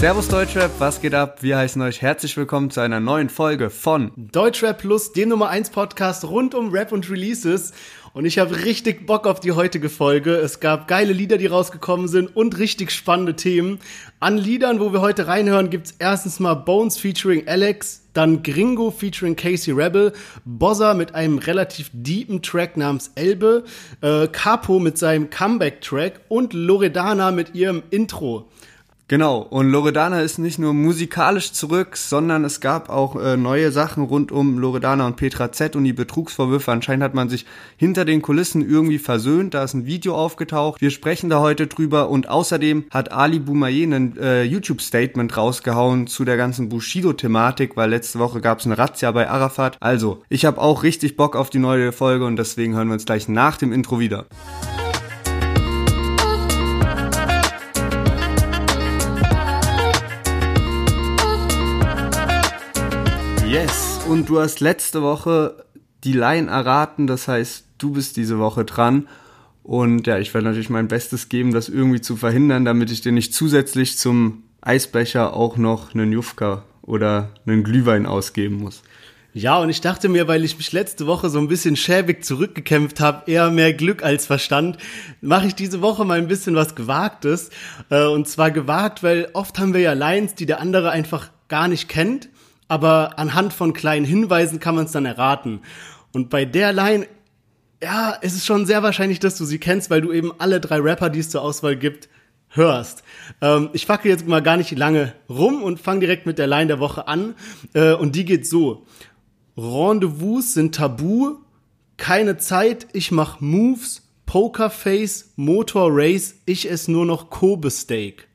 Servus Deutschrap, was geht ab? Wir heißen euch herzlich willkommen zu einer neuen Folge von Deutschrap Plus, dem Nummer 1 Podcast rund um Rap und Releases. Und ich habe richtig Bock auf die heutige Folge. Es gab geile Lieder, die rausgekommen sind und richtig spannende Themen. An Liedern, wo wir heute reinhören, gibt's erstens mal Bones featuring Alex, dann Gringo featuring Casey Rebel, Bozza mit einem relativ deepen Track namens Elbe, äh, Capo mit seinem Comeback-Track und Loredana mit ihrem Intro. Genau, und Loredana ist nicht nur musikalisch zurück, sondern es gab auch äh, neue Sachen rund um Loredana und Petra Z und die Betrugsvorwürfe. Anscheinend hat man sich hinter den Kulissen irgendwie versöhnt, da ist ein Video aufgetaucht. Wir sprechen da heute drüber und außerdem hat Ali Boumaier ein äh, YouTube-Statement rausgehauen zu der ganzen Bushido-Thematik, weil letzte Woche gab es eine Razzia bei Arafat. Also, ich habe auch richtig Bock auf die neue Folge und deswegen hören wir uns gleich nach dem Intro wieder. Yes, und du hast letzte Woche die Line erraten, das heißt, du bist diese Woche dran. Und ja, ich werde natürlich mein Bestes geben, das irgendwie zu verhindern, damit ich dir nicht zusätzlich zum Eisbecher auch noch einen Jufka oder einen Glühwein ausgeben muss. Ja, und ich dachte mir, weil ich mich letzte Woche so ein bisschen schäbig zurückgekämpft habe, eher mehr Glück als Verstand, mache ich diese Woche mal ein bisschen was Gewagtes. Äh, und zwar gewagt, weil oft haben wir ja Lines, die der andere einfach gar nicht kennt aber anhand von kleinen Hinweisen kann man es dann erraten. Und bei der Line, ja, es ist schon sehr wahrscheinlich, dass du sie kennst, weil du eben alle drei Rapper, die es zur Auswahl gibt, hörst. Ähm, ich facke jetzt mal gar nicht lange rum und fange direkt mit der Line der Woche an. Äh, und die geht so. Rendezvous sind tabu, keine Zeit, ich mach Moves, Pokerface, Motor Race, ich esse nur noch Kobe Steak.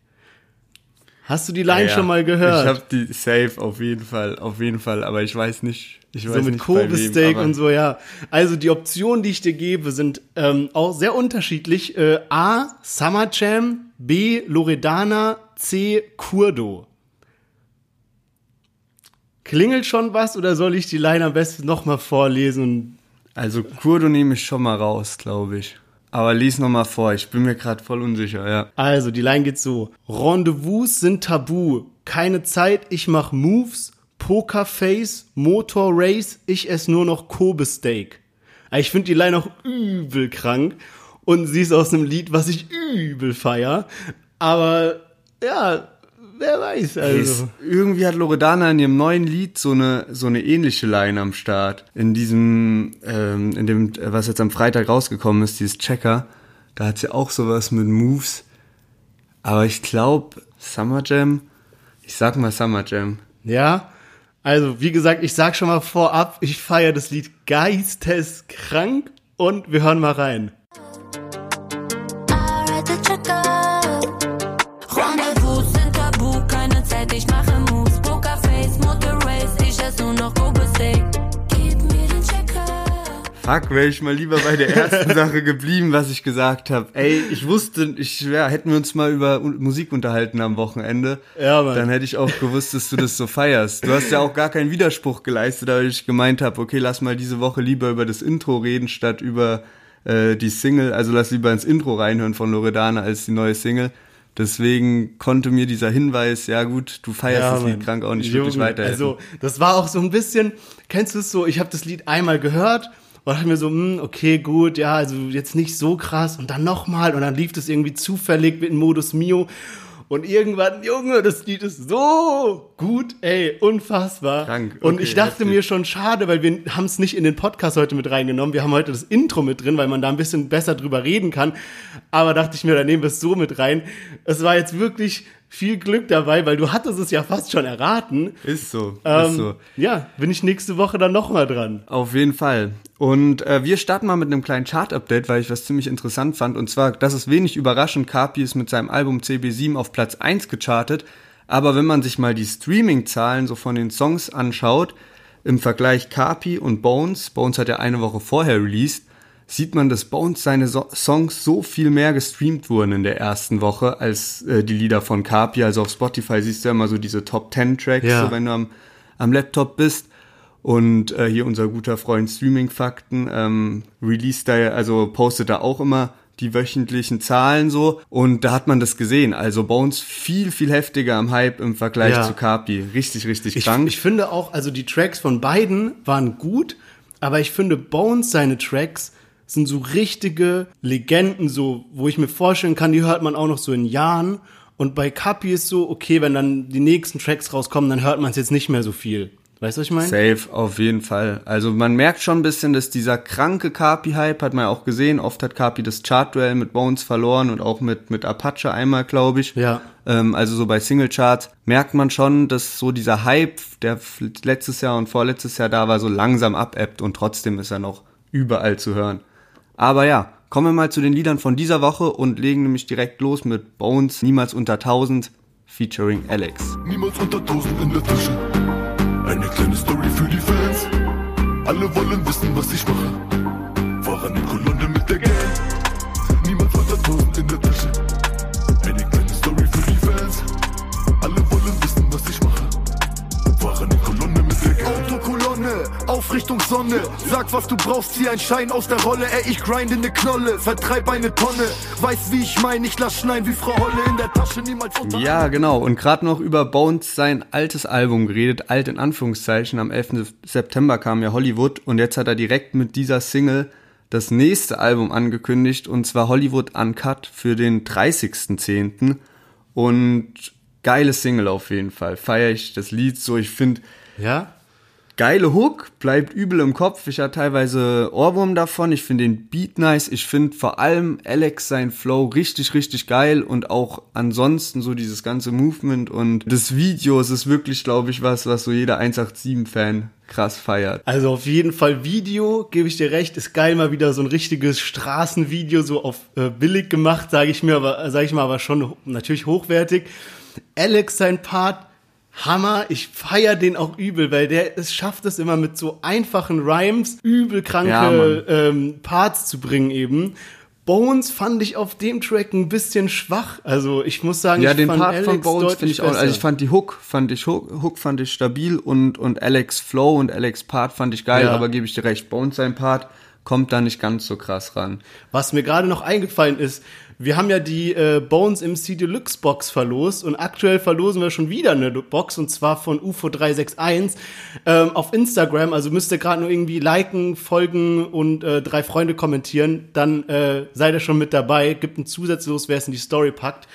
Hast du die Line ja, ja. schon mal gehört? Ich habe die safe auf jeden Fall, auf jeden Fall, aber ich weiß nicht, ich weiß so mit Kobe-Steak und so, ja. Also die Optionen, die ich dir gebe, sind ähm, auch sehr unterschiedlich. Äh, A. Summer Jam, B. Loredana, C. Kurdo. Klingelt schon was oder soll ich die Line am besten nochmal vorlesen? Also Kurdo nehme ich schon mal raus, glaube ich. Aber lies noch mal vor, ich bin mir gerade voll unsicher, ja. Also, die Line geht so. Rendezvous sind tabu. Keine Zeit, ich mach Moves. Pokerface, Motor Race, ich esse nur noch Kobe Steak. Ich finde die Line auch übel krank. Und sie ist aus einem Lied, was ich übel feier. Aber ja, wer weiß. Also. irgendwie hat Loredana in ihrem neuen Lied so eine so eine ähnliche Line am Start. In diesem, ähm, in dem, was jetzt am Freitag rausgekommen ist, dieses Checker, da hat sie auch sowas mit Moves. Aber ich glaube, Summer Jam, ich sag mal Summer Jam. Ja, also wie gesagt, ich sag schon mal vorab, ich feiere das Lied geisteskrank und wir hören mal rein. Fuck, wäre ich mal lieber bei der ersten Sache geblieben, was ich gesagt habe. Ey, ich wusste, ich ja, hätten wir uns mal über Musik unterhalten am Wochenende, ja, Mann. dann hätte ich auch gewusst, dass du das so feierst. Du hast ja auch gar keinen Widerspruch geleistet, weil ich gemeint habe, okay, lass mal diese Woche lieber über das Intro reden, statt über äh, die Single. Also lass lieber ins Intro reinhören von Loredana als die neue Single. Deswegen konnte mir dieser Hinweis, ja gut, du feierst ja, das Lied krank auch nicht Junge, wirklich weiter. Also, das war auch so ein bisschen, kennst du es so, ich habe das Lied einmal gehört und dachte mir so, hm, okay, gut, ja, also jetzt nicht so krass. Und dann nochmal und dann lief das irgendwie zufällig mit dem Modus Mio. Und irgendwann, Junge, das Lied ist so gut, ey, unfassbar. Krank. Okay, und ich dachte heftig. mir schon schade, weil wir haben es nicht in den Podcast heute mit reingenommen. Wir haben heute das Intro mit drin, weil man da ein bisschen besser drüber reden kann. Aber dachte ich mir, dann nehmen wir es so mit rein. Es war jetzt wirklich viel Glück dabei, weil du hattest es ja fast schon erraten. Ist so, ähm, ist so. Ja, bin ich nächste Woche dann nochmal dran. Auf jeden Fall. Und äh, wir starten mal mit einem kleinen Chart-Update, weil ich was ziemlich interessant fand. Und zwar, das ist wenig überraschend, Kapi ist mit seinem Album CB7 auf Platz 1 gechartet. Aber wenn man sich mal die Streaming-Zahlen so von den Songs anschaut, im Vergleich Kapi und Bones, Bones hat ja eine Woche vorher released, sieht man, dass Bones seine so Songs so viel mehr gestreamt wurden in der ersten Woche als äh, die Lieder von Kapi. Also auf Spotify siehst du ja immer so diese Top 10 Tracks, ja. so wenn du am, am Laptop bist. Und äh, hier unser guter Freund Streaming Fakten ähm, released da, also postet da auch immer die wöchentlichen Zahlen so und da hat man das gesehen. Also Bones viel, viel heftiger am Hype im Vergleich Ja. zu Kapi. Richtig, richtig Ich, krank. ich finde auch, also die Tracks von beiden waren gut, aber ich finde Bones seine Tracks sind so richtige Legenden, so, wo ich mir vorstellen kann, die hört man auch noch so in Jahren. Und bei Kapi ist so, okay, wenn dann die nächsten Tracks rauskommen, dann hört man es jetzt nicht mehr so viel. Weißt du, was ich meine? Safe, auf jeden Fall. Also man merkt schon ein bisschen, dass dieser kranke Kapi-Hype, hat man ja auch gesehen, oft hat Kapi das Chart-Duell mit Bones verloren und auch mit, mit Apache einmal, glaube ich. Ja. Ähm, also so bei Singlecharts merkt man schon, dass so dieser Hype, der letztes Jahr und vorletztes Jahr da war, so langsam abebbt und trotzdem ist er noch überall zu hören. Aber ja, kommen wir mal zu den Liedern von dieser Woche und legen nämlich direkt los mit Bones, Niemals unter 1000, featuring Alex. Niemals unter 1000 in der Tasche. Eine kleine Story für die Fans. Alle wollen wissen, was ich mache. Fahr an auf Richtung Sonne. Sag, was du brauchst, zieh ein Schein aus der Rolle. Ey, ich grinde ne Knolle, vertreib eine Tonne. Weiß, wie ich mein, ich lass schneien wie Frau Holle in der Tasche, niemals unter. Ja, genau. Und gerade noch über Bones sein altes Album geredet, alt in Anführungszeichen. Am 11. September kam ja Hollywood und jetzt hat er direkt mit dieser Single das nächste Album angekündigt und zwar Hollywood Uncut für den 30.10. Und geile Single auf jeden Fall. Feier ich das Lied so. Ich finde, Ja? Geile Hook, bleibt übel im Kopf. Ich hatte teilweise Ohrwurm davon. Ich finde den Beat nice. Ich finde vor allem Alex sein Flow richtig, richtig geil und auch ansonsten so dieses ganze Movement und das Video. Es ist wirklich, glaube ich, was, was so jeder 187-Fan krass feiert. Also auf jeden Fall Video, gebe ich dir recht, ist geil mal wieder so ein richtiges Straßenvideo so auf äh, billig gemacht, sage ich mir, aber sage ich mal, aber schon ho- natürlich hochwertig. Alex sein Part Hammer, ich feier den auch übel, weil der es schafft es immer mit so einfachen Rhymes übel kranke Ja, ähm, Parts zu bringen eben. Bones fand ich auf dem Track ein bisschen schwach. Also ich muss sagen, Ja, ich den fand Part Alex von Bones finde ich auch, besser. also ich fand die Hook, fand ich Hook, Hook fand ich stabil und, und Alex Flow und Alex Part fand ich geil, Ja. aber gebe ich dir recht, Bones sein Part kommt da nicht ganz so krass ran. Was mir gerade noch eingefallen ist, wir haben ja die äh, Bones MC Deluxe Box verlost und aktuell verlosen wir schon wieder eine Box und zwar von UFO361 ähm, auf Instagram. Also müsst ihr gerade nur irgendwie liken, folgen und äh, drei Freunde kommentieren, dann äh, seid ihr schon mit dabei. Gibt ein Zusatz los, wer es in die Story packt.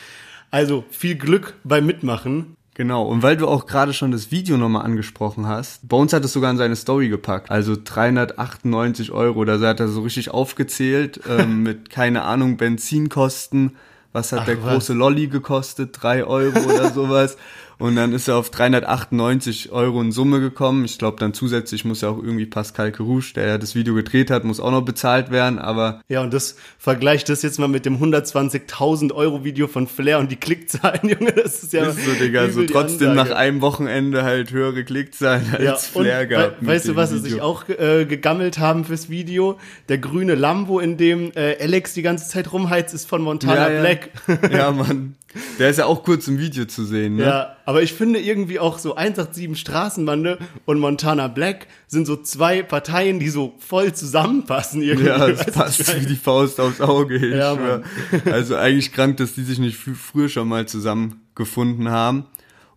Also viel Glück beim Mitmachen. Genau, und weil du auch gerade schon das Video nochmal angesprochen hast, Bones hat es sogar in seine Story gepackt, also 398 Euro, da hat er so richtig aufgezählt, ähm, mit, keine Ahnung, Benzinkosten, was hat Ach, der was. große Lolli gekostet, drei Euro oder sowas. Und dann ist er auf 398 Euro in Summe gekommen. Ich glaube, dann zusätzlich muss ja auch irgendwie Pascal Kerouche, der ja das Video gedreht hat, muss auch noch bezahlt werden. Aber Ja, und das vergleicht das jetzt mal mit dem 120.000 Euro Video von Flair und die Klickzahlen, Junge, das ist ja ist so, Digga, so trotzdem nach einem Wochenende halt höhere Klickzahlen als Ja, Flair we gehabt. mit weißt du, was sie sich auch äh, gegammelt haben fürs Video? Der grüne Lambo, in dem äh, Alex die ganze Zeit rumheizt, ist von Montana Black. ja, Mann. Der ist ja auch kurz im Video zu sehen, ne? Ja, aber ich finde irgendwie auch so 187 Straßenbande und Montana Black sind so zwei Parteien, die so voll zusammenpassen irgendwie. Ja, es passt wie die Faust aufs Auge, ich Ja, schwör. Also eigentlich krank, dass die sich nicht fr- früher schon mal zusammengefunden haben.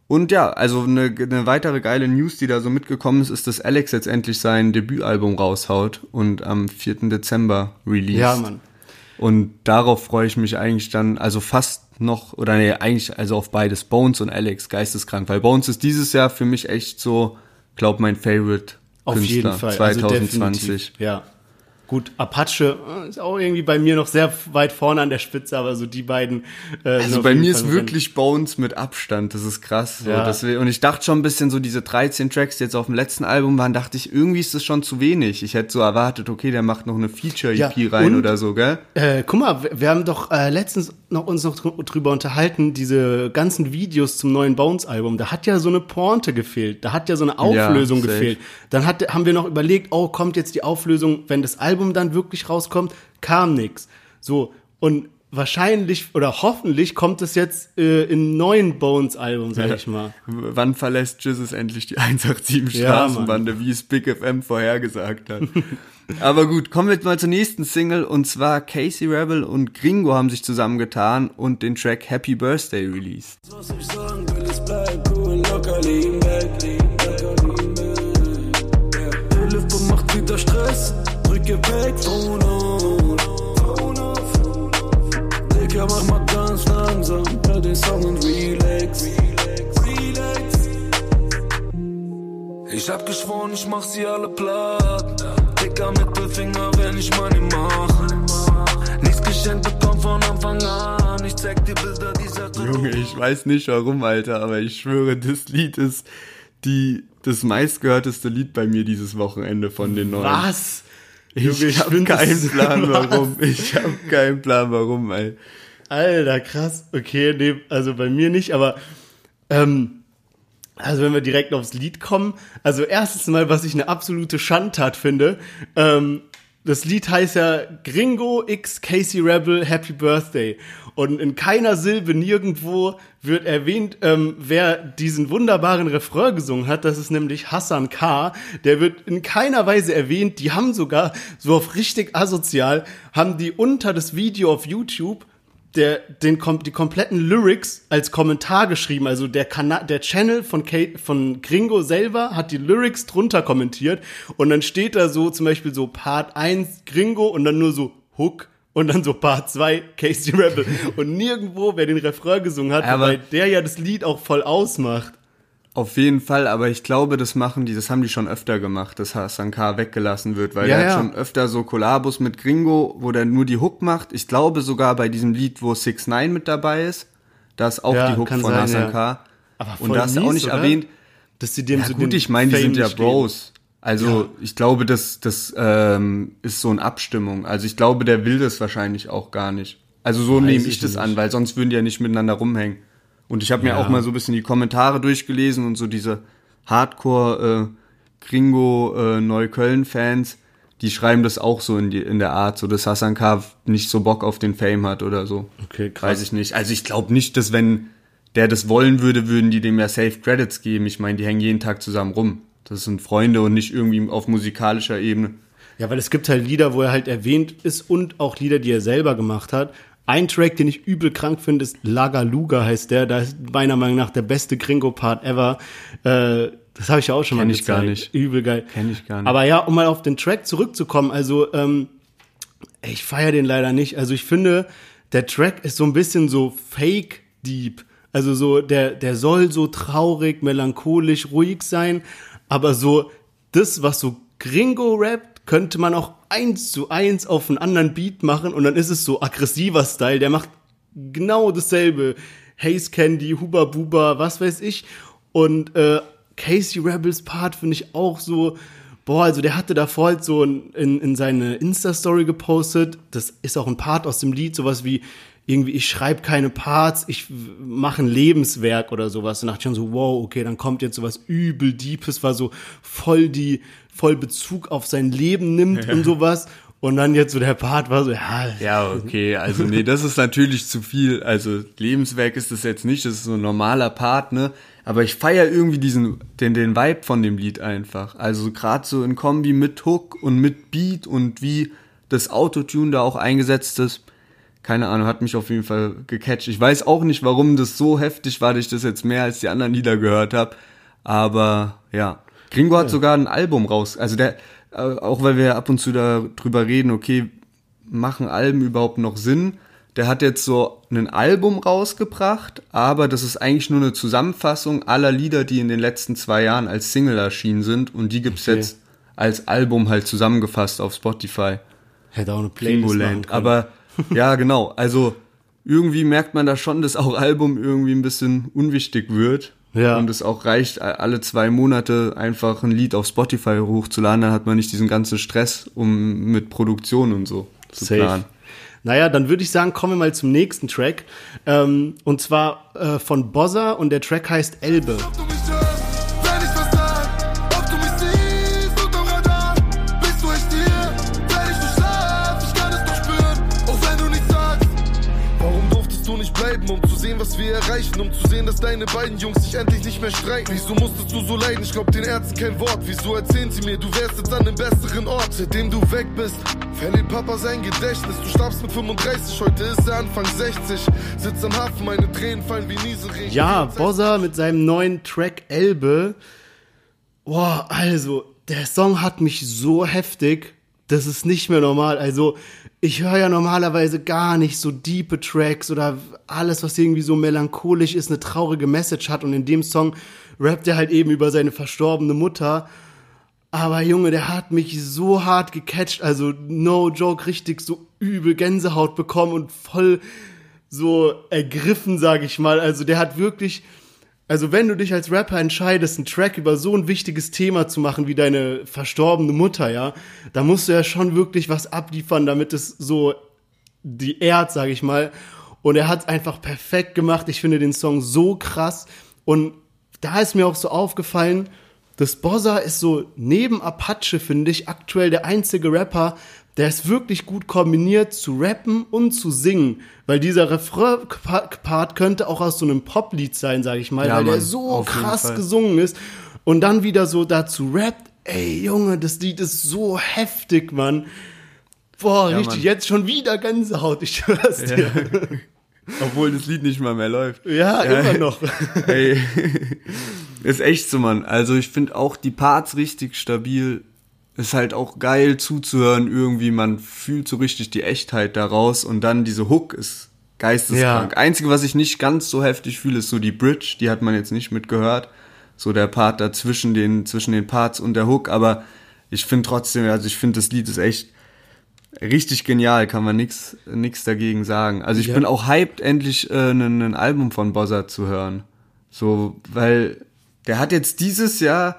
Und ja, also eine, eine weitere geile News, die da so mitgekommen ist, ist, dass Alex jetzt endlich sein Debütalbum raushaut und am 4. Dezember released. Ja, Mann. Und darauf freue ich mich eigentlich dann, also fast noch, oder nee, eigentlich also auf beides, Bones und Alex, geisteskrank. Weil Bones ist dieses Jahr für mich echt so, glaub mein Favorite Auf Künstler jeden Fall. Also 2020. definitiv, ja. Gut, Apache äh, ist auch irgendwie bei mir noch sehr weit vorne an der Spitze, aber so die beiden. Äh, Also bei mir Fall ist wirklich Bones mit Abstand, das ist krass. So, Ja. das, und ich dachte schon ein bisschen so, diese 13 Tracks, die jetzt auf dem letzten Album waren, dachte ich, irgendwie ist das schon zu wenig. Ich hätte so erwartet, okay, der macht noch eine Feature-EP Ja, rein und- oder so, gell? Äh, guck mal, wir- haben doch äh, letztens noch uns noch drü- drüber unterhalten, diese ganzen Videos zum neuen Bones-Album. Da hat ja so eine Pointe gefehlt, da hat ja so eine Auflösung safe. gefehlt. Dann hat, haben wir noch überlegt, oh, kommt jetzt die Auflösung, wenn das Album dann wirklich rauskommt, kam nix. So, und wahrscheinlich oder hoffentlich kommt es jetzt äh, im neuen Bones-Album, sag ich mal. Wann verlässt Jesus endlich die 187 Ja, Straßenbande, wie es Big FM vorhergesagt hat? Aber gut, kommen wir jetzt mal zur nächsten Single und zwar Casey Rebel und Gringo haben sich zusammengetan und den Track Happy Birthday released. Was ich sagen will, es bleibt cool, locker liegen auf, Phone auf. Digga, mach mal ganz langsam, hör den Song und relax, relax, relax. Ich hab geschworen, ich mach sie alle platt. Dicker Mittelfinger, wenn ich Money mache. Nichts geschenkt bekommen von Anfang an. Ich zeig dir Bilder dieser Junge, ich weiß nicht warum, Alter, aber ich schwöre, das Lied ist die, das meistgehörteste Lied bei mir dieses Wochenende von den neuen. Was? Junge, ich hab find das keinen Plan, warum. Ich hab keinen Plan, warum, ey. Alter, krass. Okay, nee, also bei mir nicht, aber ähm, also wenn wir direkt aufs Lied kommen, also erstens mal, was ich eine absolute Schandtat finde, ähm, das Lied heißt ja Gringo X Casey Rebel Happy Birthday. Und in keiner Silbe nirgendwo wird erwähnt, ähm, wer diesen wunderbaren Refrain gesungen hat. Das ist nämlich Hassan K. Der wird in keiner Weise erwähnt. Die haben sogar so auf richtig asozial, haben die unter das Video auf YouTube der, den, die kompletten Lyrics als Kommentar geschrieben. Also der Kanal, der Channel von, Kate, von Gringo selber hat die Lyrics drunter kommentiert und dann steht da so zum Beispiel so Part 1 Gringo und dann nur so Hook und dann so Part 2 Casey Rebel und nirgendwo, wer den Refrain gesungen hat, Aber- weil der ja das Lied auch voll ausmacht. Auf jeden Fall, aber ich glaube, das machen die, das haben die schon öfter gemacht, dass Hassan K. weggelassen wird, weil Ja, er ja. hat schon öfter so Kollabos mit Gringo, wo der nur die Hook macht. Ich glaube sogar bei diesem Lied, wo 6 9 mit dabei ist, da ist auch Ja, die Hook von sein, Hassan. K. Aber Und voll da ist er auch nicht oder? erwähnt. Dass sie dem Ja so gut, ich meine, die sind ja. Bros. Also ich glaube, das, das ähm, ist so eine Abstimmung. Also ich glaube, der will das wahrscheinlich auch gar nicht. Also so nehme ich ich das nicht. an, weil sonst würden die ja nicht miteinander rumhängen. Und ich habe mir Ja. auch mal so ein bisschen die Kommentare durchgelesen und so diese Hardcore äh, Gringo äh, Neukölln-Fans, die schreiben das auch so in, die, in der Art, so dass Hassan K. nicht so Bock auf den Fame hat oder so. Okay, krass. Weiß ich nicht. Also ich glaube nicht, dass wenn der das wollen würde, würden die dem ja Safe Credits geben. Ich meine, die hängen jeden Tag zusammen rum. Das sind Freunde und nicht irgendwie auf musikalischer Ebene. Ja, weil es gibt halt Lieder, wo er halt erwähnt ist und auch Lieder, die er selber gemacht hat. Ein Track, den ich übel krank finde, ist Laga Luga heißt der. Da ist meiner Meinung nach der beste Gringo-Part ever. Äh, das habe ich ja auch schon Kenn mal ich gar gezeigt. nicht. Übel geil. Kenn ich gar nicht. Aber ja, um mal auf den Track zurückzukommen, also ähm, ich feiere den leider nicht. Also ich finde, der Track ist so ein bisschen so fake deep. Also so, der, der soll so traurig, melancholisch, ruhig sein, aber so das, was so Gringo rappt, könnte man auch eins zu eins auf einen anderen Beat machen und dann ist es so aggressiver Style. Der macht genau dasselbe. Haze Candy, Huba Buba, was weiß ich. Und äh, Casey Rebels Part finde ich auch so, boah, also der hatte davor halt so in, in, in seine Insta-Story gepostet. Das ist auch ein Part aus dem Lied, sowas wie irgendwie, ich schreibe keine Parts, ich mache ein Lebenswerk oder sowas. Und dachte ich schon so, wow, okay, dann kommt jetzt sowas übel Deepes, war so voll die, voll Bezug auf sein Leben nimmt und sowas. Und dann jetzt so der Part war so, ja, Ja, okay, also nee, das ist natürlich zu viel. Also Lebenswerk ist das jetzt nicht, das ist so ein normaler Part, ne? Aber ich feier irgendwie diesen, den, den Vibe von dem Lied einfach. Also gerade so in Kombi mit Hook und mit Beat und wie das Autotune da auch eingesetzt ist. Keine Ahnung, hat mich auf jeden Fall gecatcht. Ich weiß auch nicht, warum das so heftig war, dass ich das jetzt mehr als die anderen Lieder gehört habe. Aber ja. Gringo hat sogar ein Album raus. Also der, äh, auch weil wir ab und zu darüber reden, okay, machen Alben überhaupt noch Sinn? Der hat jetzt so ein Album rausgebracht, aber das ist eigentlich nur eine Zusammenfassung aller Lieder, die in den letzten zwei Jahren als Single erschienen sind und die gibt's Okay. jetzt als Album halt zusammengefasst auf Spotify. hätte auch eine Playlist Gringoland. können. Aber ja, genau. Also irgendwie merkt man da schon, dass auch Album irgendwie ein bisschen unwichtig wird. Ja. Und es auch reicht, alle zwei Monate einfach ein Lied auf Spotify hochzuladen, dann hat man nicht diesen ganzen Stress, um mit Produktion und so zu Safe. planen. Naja, dann würde ich sagen, kommen wir mal zum nächsten Track. Ähm, und zwar äh, von Bozza und der Track heißt Elbe. Erreichen, um zu sehen, dass deine beiden Jungs sich endlich nicht mehr streiten. Wieso musstest du so leiden? Ich glaub den Ärzten kein Wort. Wieso erzählen sie mir, du wärst jetzt an einem besseren Ort, seitdem du weg bist? Verliert Papa sein Gedächtnis. Du starbst mit 35, heute ist er Anfang 60. Sitzt am Hafen, meine Tränen fallen wie Nieselregen. Ja, Bozza mit seinem neuen Track Elbe. Boah, also, der Song hat mich so heftig, das ist nicht mehr normal. Also, ich höre ja normalerweise gar nicht so diepe Tracks oder alles, was irgendwie so melancholisch ist, eine traurige Message hat. Und in dem Song rappt er halt eben über seine verstorbene Mutter. Aber Junge, der hat mich so hart gecatcht, also no joke, richtig so übel Gänsehaut bekommen und voll so ergriffen, sag ich mal. Also der hat wirklich, also wenn du dich als Rapper entscheidest, einen Track über so ein wichtiges Thema zu machen wie deine verstorbene Mutter, ja, da musst du ja schon wirklich was abliefern, damit es so die ehrt, sag ich mal. Und er hat einfach perfekt gemacht. Ich finde den Song so krass. Und da ist mir auch so aufgefallen, das Bozza ist so neben Apache, finde ich, aktuell der einzige Rapper, der es wirklich gut kombiniert zu rappen und zu singen. Weil dieser Refrain-Part könnte auch aus so einem Poplied sein, sage ich mal, Ja, weil der Mann, so auf jeden krass gesungen ist. Und dann wieder so dazu rappt. Ey, Junge, das Lied ist so heftig, Mann. Boah, Ja, richtig, Mann. jetzt schon wieder Gänsehaut, ich schwör's dir. Obwohl das Lied nicht mal mehr läuft. Ja, immer noch. Ey, ist echt so, Mann. Also ich finde auch die Parts richtig stabil. Ist halt auch geil zuzuhören irgendwie. Man fühlt so richtig die Echtheit daraus und dann diese Hook ist geisteskrank. Ja. Einzige, was ich nicht ganz so heftig fühle, ist so die Bridge. Die hat man jetzt nicht mitgehört. So der Part dazwischen den, zwischen den Parts und der Hook. Aber ich finde trotzdem, also ich finde das Lied ist echt richtig genial, kann man nix nix dagegen sagen. Also ich Ja. bin auch hyped, endlich äh, ein, ein Album von Bozza zu hören. So, weil der hat jetzt dieses Jahr,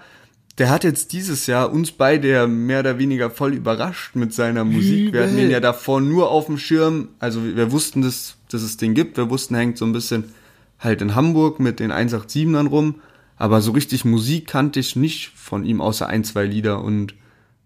der hat jetzt dieses Jahr uns beide ja mehr oder weniger voll überrascht mit seiner Musik. Wir hatten ihn ja davor nur auf dem Schirm. Also wir wussten, dass, dass es den gibt. Wir wussten, er hängt so ein bisschen halt in Hamburg mit den 187ern rum. Aber so richtig Musik kannte ich nicht von ihm, außer ein, zwei Lieder. Und,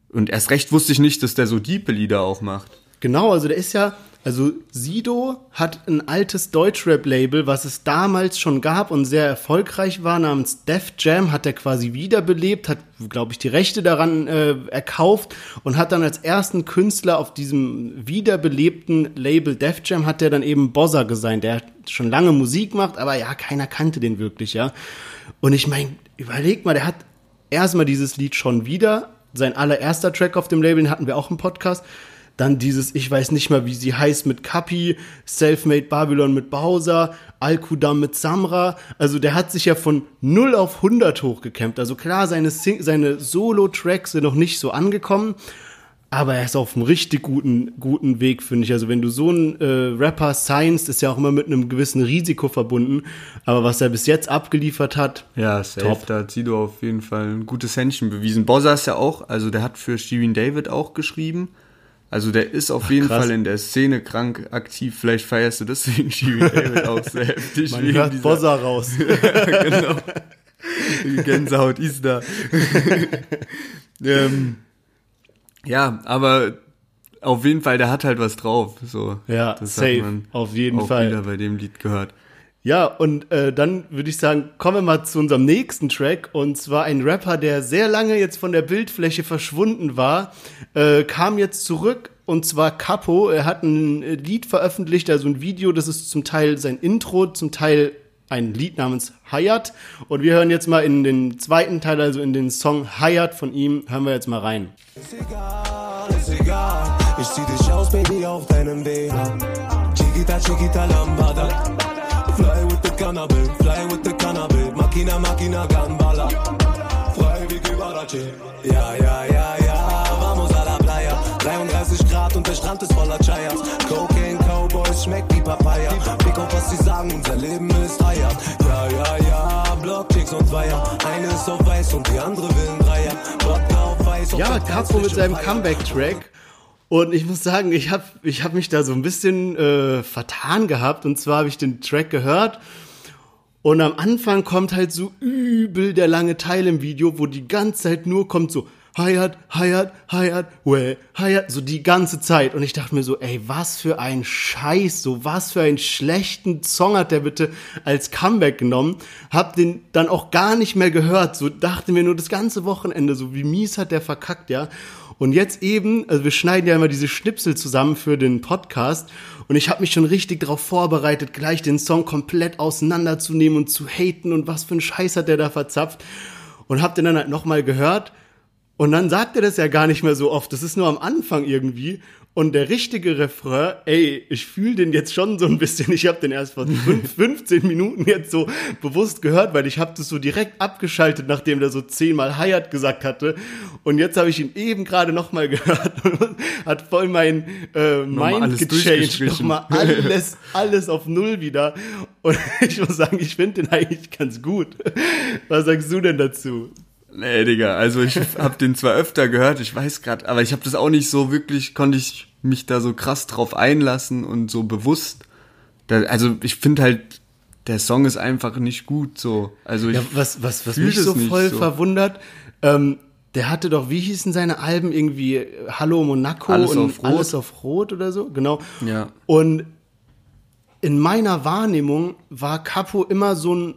und erst recht wusste ich nicht, dass der so diepe Lieder auch macht. Genau, also der ist ja, also Sido hat ein altes Deutschrap-Label, was es damals schon gab und sehr erfolgreich war, namens Def Jam, hat er quasi wiederbelebt, hat, glaube ich, die Rechte daran äh, erkauft und hat dann als ersten Künstler auf diesem wiederbelebten Label Def Jam hat er dann eben Bozza gesigned, der schon lange Musik macht, aber ja, keiner kannte den wirklich, ja. Und ich meine, überleg mal, der hat erstmal dieses Lied schon wieder, sein allererster Track auf dem Label, den hatten wir auch im Podcast. Dann dieses, ich weiß nicht mal, wie sie heißt, mit Kapi, Selfmade Babylon mit Bowser, Al-Qudam mit Samra. Also der hat sich ja von 0 auf 100 hochgekämpft. Also klar, seine, Sing seine Solo-Tracks sind noch nicht so angekommen, aber er ist auf einem richtig guten, guten Weg, finde ich. Also wenn du so einen äh, Rapper signst, ist ja auch immer mit einem gewissen Risiko verbunden. Aber was er bis jetzt abgeliefert hat, Ja, safe. Top. Da hat Sido auf jeden Fall ein gutes Händchen bewiesen. Bozza ist ja auch, also der hat für Shirin David auch geschrieben. Also der ist auf jeden krass. Fall in der Szene krank aktiv. Vielleicht feierst du deswegen Shirin David auch sehr heftig. man hört dieser- Bozza raus. genau. Die Gänsehaut ist da. ähm, ja, aber auf jeden Fall, der hat halt was drauf. So, Ja, das safe, auf jeden auch Fall. wieder bei dem Lied gehört. Ja, und äh, dann würde ich sagen, kommen wir mal zu unserem nächsten Track. Und zwar ein Rapper, der sehr lange jetzt von der Bildfläche verschwunden war, äh, kam jetzt zurück. Und zwar Capo. Er hat ein Lied veröffentlicht, also ein Video. Das ist zum Teil sein Intro, zum Teil ein Lied namens Hayat. Und wir hören jetzt mal in den zweiten Teil, also in den Song Hayat von ihm, hören wir jetzt mal rein. Ist egal, ist egal. Ich zieh dich aus, Baby, auf deinem Weg. Chiquita, Chiquita, Lambada. Fly with the cannabis, fly with the cannabis. Máquina, máquina, gambala. Frei wie Guarache. Ja, ja, ja, ja. Vamos a la playa. 33 Grad und der Strand ist voller Chayas. Cocaine, Cowboys, schmeckt wie Papaya. Blick auf, was sie sagen, unser Leben ist Hayat. Ja, ja, ja. Blockchicks und Zweier. Eine ist auf weiß und die andere will ein Dreier. Wodka auf weiß und Ja, Capo mit seinem. Comeback-Track. Und ich muss sagen, ich habe ich hab mich da so ein bisschen äh, vertan gehabt. Und zwar habe ich den Track gehört. Und am Anfang kommt halt so übel der lange Teil im Video, wo die ganze Zeit nur kommt so Hayat, Hayat, Hayat, well, Hayat, so die ganze Zeit. Und ich dachte mir so, ey, was für ein Scheiß, so was für einen schlechten Song hat der bitte als Comeback genommen. Hab den dann auch gar nicht mehr gehört, so dachte mir nur das ganze Wochenende, so wie mies hat der verkackt, ja. Und jetzt eben, also wir schneiden ja immer diese Schnipsel zusammen für den Podcast und ich habe mich schon richtig darauf vorbereitet, gleich den Song komplett auseinanderzunehmen und zu haten und was für ein Scheiß hat der da verzapft und hab den dann halt nochmal gehört und dann sagt er das ja gar nicht mehr so oft. Das ist nur am Anfang irgendwie. Und der richtige Refrain, ey, ich fühle den jetzt schon so ein bisschen. Ich habe den erst vor fünf, 15 Minuten jetzt so bewusst gehört, weil ich habe das so direkt abgeschaltet, nachdem der so zehnmal Hayat gesagt hatte. Und jetzt habe ich ihn eben gerade nochmal gehört und hat voll mein äh, Mind gechanged. Nochmal alles, alles auf Null wieder. Und ich muss sagen, ich finde den eigentlich ganz gut. Was sagst du denn dazu? Nee, Digga, also ich hab den zwar öfter gehört, ich weiß grad, aber ich habe das auch nicht so wirklich, konnte ich mich da so krass drauf einlassen und so bewusst. Da, also ich finde halt, der Song ist einfach nicht gut so. Also ich ja, was, was, was mich so voll so. verwundert, ähm, der hatte doch, wie hießen seine Alben irgendwie Hallo Monaco alles und auf. Alles auf Rot oder so, genau. Ja. Und in meiner Wahrnehmung war Capo immer so ein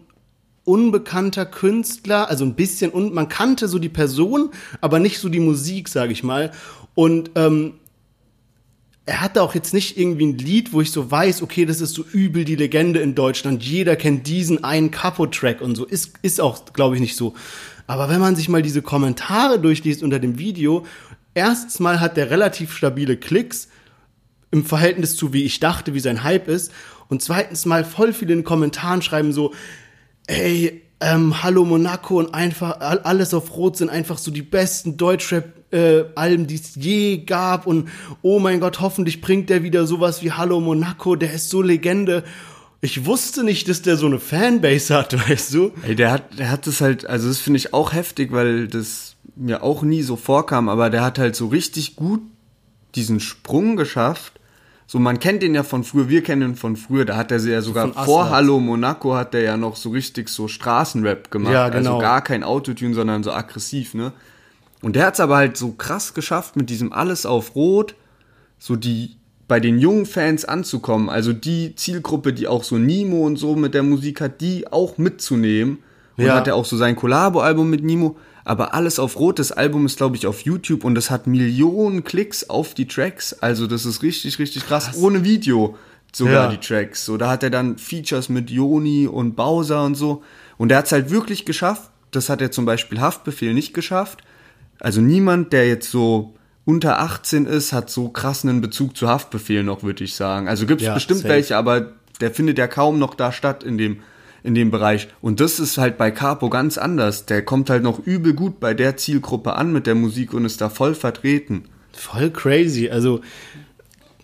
unbekannter Künstler, also ein bisschen und man kannte so die Person, aber nicht so die Musik, sage ich mal. Und ähm, er hatte auch jetzt nicht irgendwie ein Lied, wo ich so weiß, okay, das ist so übel die Legende in Deutschland. Jeder kennt diesen einen Capo-Track und so. Ist, ist auch, glaube ich, nicht so. Aber wenn man sich mal diese Kommentare durchliest unter dem Video, erstens mal hat der relativ stabile Klicks im Verhältnis zu, wie ich dachte, wie sein Hype ist. Und zweitens mal voll viele in den Kommentaren schreiben so, ey, ähm, Hallo Monaco und einfach alles auf Rot sind einfach so die besten Deutschrap-Alben, äh, die es je gab und oh mein Gott, hoffentlich bringt der wieder sowas wie Hallo Monaco, der ist so Legende. Ich wusste nicht, dass der so eine Fanbase hat, weißt du? Ey, der hat, der hat das halt, also das finde ich auch heftig, weil das mir auch nie so vorkam, aber der hat halt so richtig gut diesen Sprung geschafft so, man kennt ihn ja von früher, wir kennen ihn von früher, da hat er ja sogar Von vor. Hallo Monaco hat er ja noch so richtig so Straßenrap gemacht. Ja, genau. Also gar kein Autotune, sondern so aggressiv, ne? Und der hat's aber halt so krass geschafft, mit diesem Alles auf Rot, so die bei den jungen Fans anzukommen. Also die Zielgruppe, die auch so Nimo und so mit der Musik hat, die auch mitzunehmen. Und Ja. hat er auch so sein Collabo-Album mit Nimo. Aber alles auf Rot, das Album ist, glaube ich, auf YouTube und das hat Millionen Klicks auf die Tracks. Also das ist richtig, richtig krass. Ohne Video sogar Ja. die Tracks. So, da hat er dann Features mit Joni und Bowser und so. Und er hat es halt wirklich geschafft. Das hat er zum Beispiel Haftbefehl nicht geschafft. Also niemand, der jetzt so unter 18 ist, hat so krass einen Bezug zu Haftbefehl noch, würde ich sagen. Also gibt es Ja, bestimmt safe. welche, aber der findet ja kaum noch da statt in dem, in dem Bereich. Und das ist halt bei Capo ganz anders. Der kommt halt noch übel gut bei der Zielgruppe an mit der Musik und ist da voll vertreten. Voll crazy. Also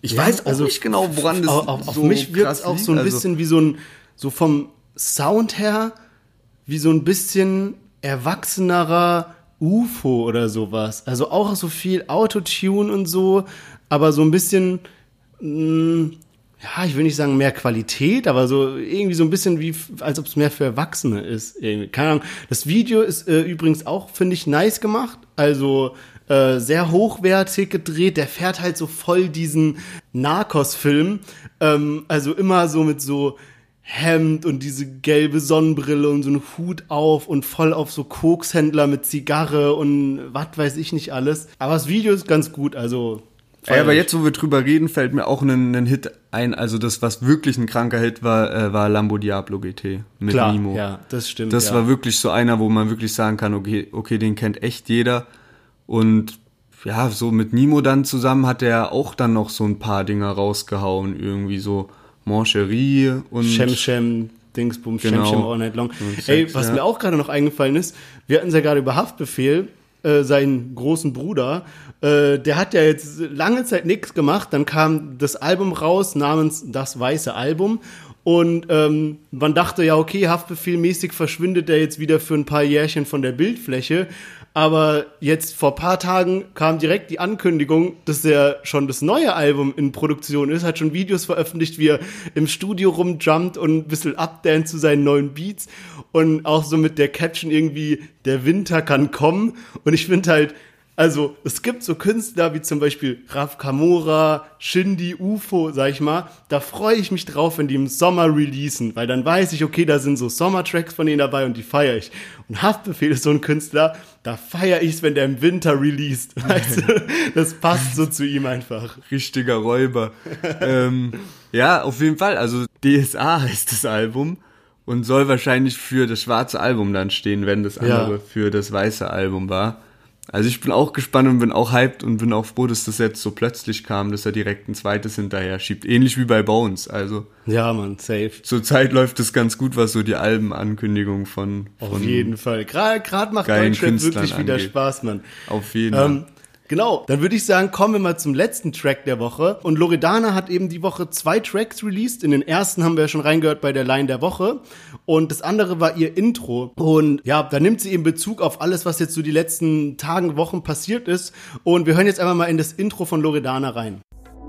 Ich Ja, weiß auch also nicht genau, woran das auf, auf, auf so mich wirkt es auch so ein Also- bisschen wie so ein, so vom Sound her, wie so ein bisschen erwachsenerer UFO oder sowas. Also auch so viel Autotune und so, aber so ein bisschen, mh, ja, ich will nicht sagen mehr Qualität, aber so irgendwie so ein bisschen wie, als ob es mehr für Erwachsene ist. Irgendwie. Keine Ahnung. Das Video ist äh, übrigens auch, finde ich, nice gemacht. Also äh, sehr hochwertig gedreht. Der fährt halt so voll diesen Narcos-Film. Ähm, also immer so mit so Hemd und diese gelbe Sonnenbrille und so einen Hut auf und voll auf so Kokshändler mit Zigarre und was weiß ich nicht alles. Aber das Video ist ganz gut, also. Ja, aber jetzt, wo wir drüber reden, fällt mir auch ein, ein Hit ein. Also das, was wirklich ein kranker Hit war, äh, war Lambo Diablo GT mit Klar, Nimo. ja, das stimmt. Das ja. war wirklich so einer, wo man wirklich sagen kann, okay, okay, den kennt echt jeder. Und ja, so mit Nimo dann zusammen hat er auch dann noch so ein paar Dinger rausgehauen. Irgendwie so Mancherie und Shem Shem, Dingsbum, Genau. Shem Shem All Night Long. Und Ey, Sex, was ja. mir auch gerade noch eingefallen ist, wir hatten es ja gerade über Haftbefehl, äh, seinen großen Bruder, äh, der hat ja jetzt lange Zeit nichts gemacht, dann kam das Album raus namens Das Weiße Album und ähm, man dachte ja, okay, Haftbefehlmäßig verschwindet er jetzt wieder für ein paar Jährchen von der Bildfläche. Aber jetzt vor paar Tagen kam direkt die Ankündigung, dass er schon das neue Album in Produktion ist, hat schon Videos veröffentlicht, wie er im Studio rumjumpt und ein bisschen updance zu seinen neuen Beats und auch so mit der Caption irgendwie, der Winter kann kommen. Und ich finde halt, Also, es gibt so Künstler wie zum Beispiel Raf Kamora, Shindy, UFO, sag ich mal. Da freue ich mich drauf, wenn die im Sommer releasen, weil dann weiß ich, okay, da sind so Sommertracks von denen dabei und die feiere ich. Und Haftbefehl ist so ein Künstler, da feiere ich es, wenn der im Winter released. Weißt du? Das passt so zu ihm einfach. Richtiger Räuber. ähm, ja, auf jeden Fall. Also DSA heißt das Album und soll wahrscheinlich für das schwarze Album dann stehen, wenn das andere Ja. für das weiße Album war. Also ich bin auch gespannt und bin auch hyped und bin auch froh, dass das jetzt so plötzlich kam, dass er direkt ein zweites hinterher schiebt. Ähnlich wie bei Bones. Also Ja, man, safe. zurzeit läuft es ganz gut, was so die Albenankündigung von, Auf von jeden Fall. Gerade grad macht Künstlern wirklich wieder angeht. Spaß, Mann. auf jeden Fall. Ähm, genau, dann würde ich sagen, kommen wir mal zum letzten Track der Woche. Und Loredana hat eben die Woche zwei Tracks released. In den ersten haben wir ja schon reingehört bei der Line der Woche. Und das andere war ihr Intro. Und ja, da nimmt sie eben Bezug auf alles, was jetzt so die letzten Tagen, Wochen passiert ist. Und wir hören jetzt einfach mal in das Intro von Loredana rein.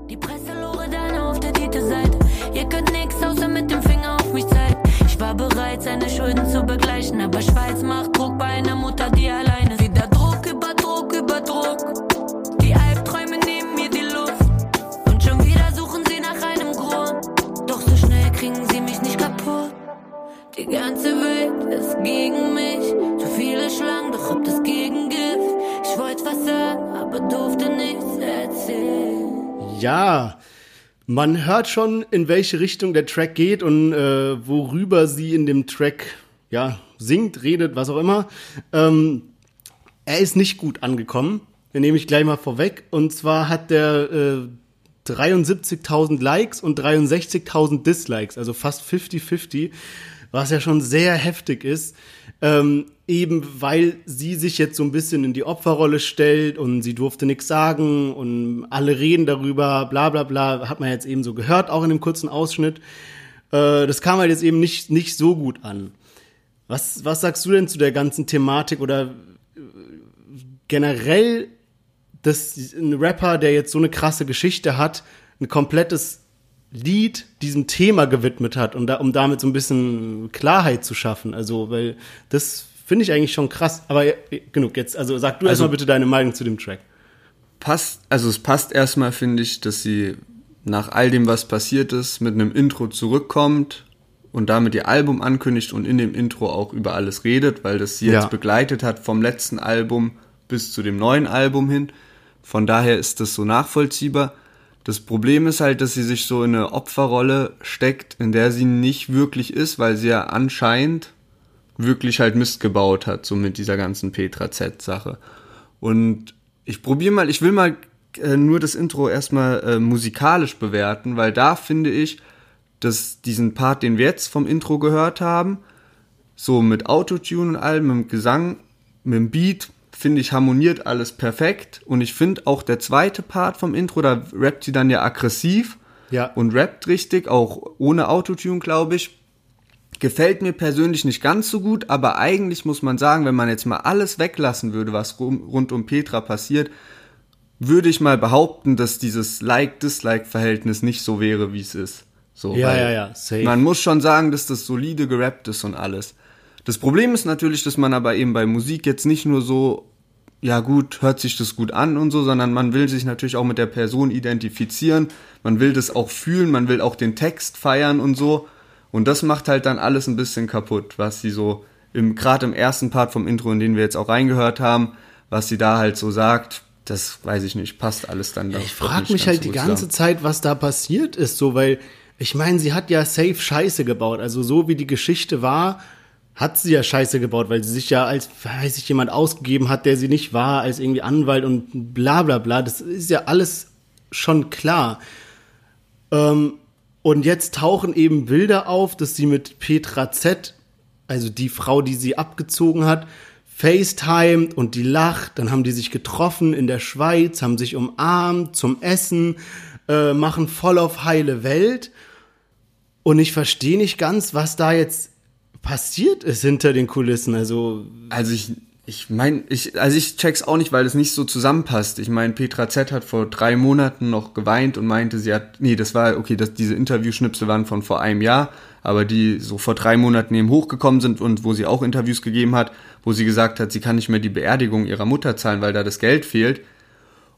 Die Presse Loredana auf der Titelseite. Ihr könnt nix außer mit dem Finger auf mich zeigen. Ich war bereit, seine Schulden zu begleichen. Aber Schweiz macht Druck bei einer Die ganze Welt ist gegen mich. Zu viele Schlangen, doch hab das Gegengift. Ich wollte was sagen, aber durfte nichts erzählen. Ja, man hört schon, in welche Richtung der Track geht und äh, worüber sie in dem Track ja singt, redet, was auch immer. Ähm, er ist nicht gut angekommen. Den nehme ich gleich mal vorweg. Und zwar hat der äh, 73.000 Likes und 63.000 Dislikes, also fast 50-50, was ja schon sehr heftig ist. Ähm, eben weil sie sich jetzt so ein bisschen in die Opferrolle stellt und sie durfte nichts sagen und alle reden darüber, bla bla bla, hat man jetzt eben so gehört, auch in dem kurzen Ausschnitt. Äh, das kam halt jetzt eben nicht, nicht so gut an. Was, was sagst du denn zu der ganzen Thematik oder äh, generell, dass ein Rapper, der jetzt so eine krasse Geschichte hat, ein komplettes Lied diesem Thema gewidmet hat, und da, um damit so ein bisschen Klarheit zu schaffen? Also, weil das finde ich eigentlich schon krass. Aber ja, genug jetzt. Also sag du Also- erstmal bitte deine Meinung zu dem Track. passt, also es passt erstmal, finde ich, dass sie nach all dem, was passiert ist, mit einem Intro zurückkommt und damit ihr Album ankündigt und in dem Intro auch über alles redet, weil das sie Ja. jetzt begleitet hat vom letzten Album bis zu dem neuen Album hin. Von daher ist das so nachvollziehbar. Das Problem ist halt, dass sie sich so in eine Opferrolle steckt, in der sie nicht wirklich ist, weil sie ja anscheinend wirklich halt Mist gebaut hat, so mit dieser ganzen Petra Z-Sache. Und ich probiere mal, ich will mal äh, nur das Intro erstmal äh, musikalisch bewerten, weil da finde ich, dass diesen Part, den wir jetzt vom Intro gehört haben, so mit Autotune und allem, mit dem Gesang, mit dem Beat, finde ich, harmoniert alles perfekt. Und ich finde auch der zweite Part vom Intro, da rappt sie dann ja aggressiv Ja. und rappt richtig, auch ohne Autotune, glaube ich. Gefällt mir persönlich nicht ganz so gut, aber eigentlich muss man sagen, wenn man jetzt mal alles weglassen würde, was rund um Petra passiert, würde ich mal behaupten, dass dieses Like-Dislike-Verhältnis nicht so wäre, wie es ist. So, Ja, ja, ja, safe. Man muss schon sagen, dass das solide gerappt ist und alles. Das Problem ist natürlich, dass man aber eben bei Musik jetzt nicht nur so, ja gut, hört sich das gut an und so, sondern man will sich natürlich auch mit der Person identifizieren, man will das auch fühlen, man will auch den Text feiern und so. Und das macht halt dann alles ein bisschen kaputt, was sie so im gerade im ersten Part vom Intro, in den wir jetzt auch reingehört haben, was sie da halt so sagt, das weiß ich nicht, passt alles dann doch Ich frage mich halt die ganze zusammen. Zeit, was da passiert ist, so, weil ich meine, sie hat ja safe Scheiße gebaut. Also so wie die Geschichte war, hat sie ja Scheiße gebaut, weil sie sich ja als, weiß ich, jemand ausgegeben hat, der sie nicht war, als irgendwie Anwalt und bla bla bla. Das ist ja alles schon klar. Ähm, und jetzt tauchen eben Bilder auf, dass sie mit Petra Z, also die Frau, die sie abgezogen hat, FaceTimed und die lacht. Dann haben die sich getroffen in der Schweiz, haben sich umarmt zum Essen, äh, machen voll auf heile Welt. Und ich verstehe nicht ganz, was da jetzt passiert ist hinter den Kulissen. Also, Also ich, Ich meine, ich, also ich check's auch nicht, weil es nicht so zusammenpasst. Ich meine, Petra Z hat vor drei Monaten noch geweint und meinte, sie hat, nee, das war, okay, dass diese Interviewschnipsel waren von vor einem Jahr, aber die so vor drei Monaten eben hochgekommen sind und wo sie auch Interviews gegeben hat, wo sie gesagt hat, sie kann nicht mehr die Beerdigung ihrer Mutter zahlen, weil da das Geld fehlt.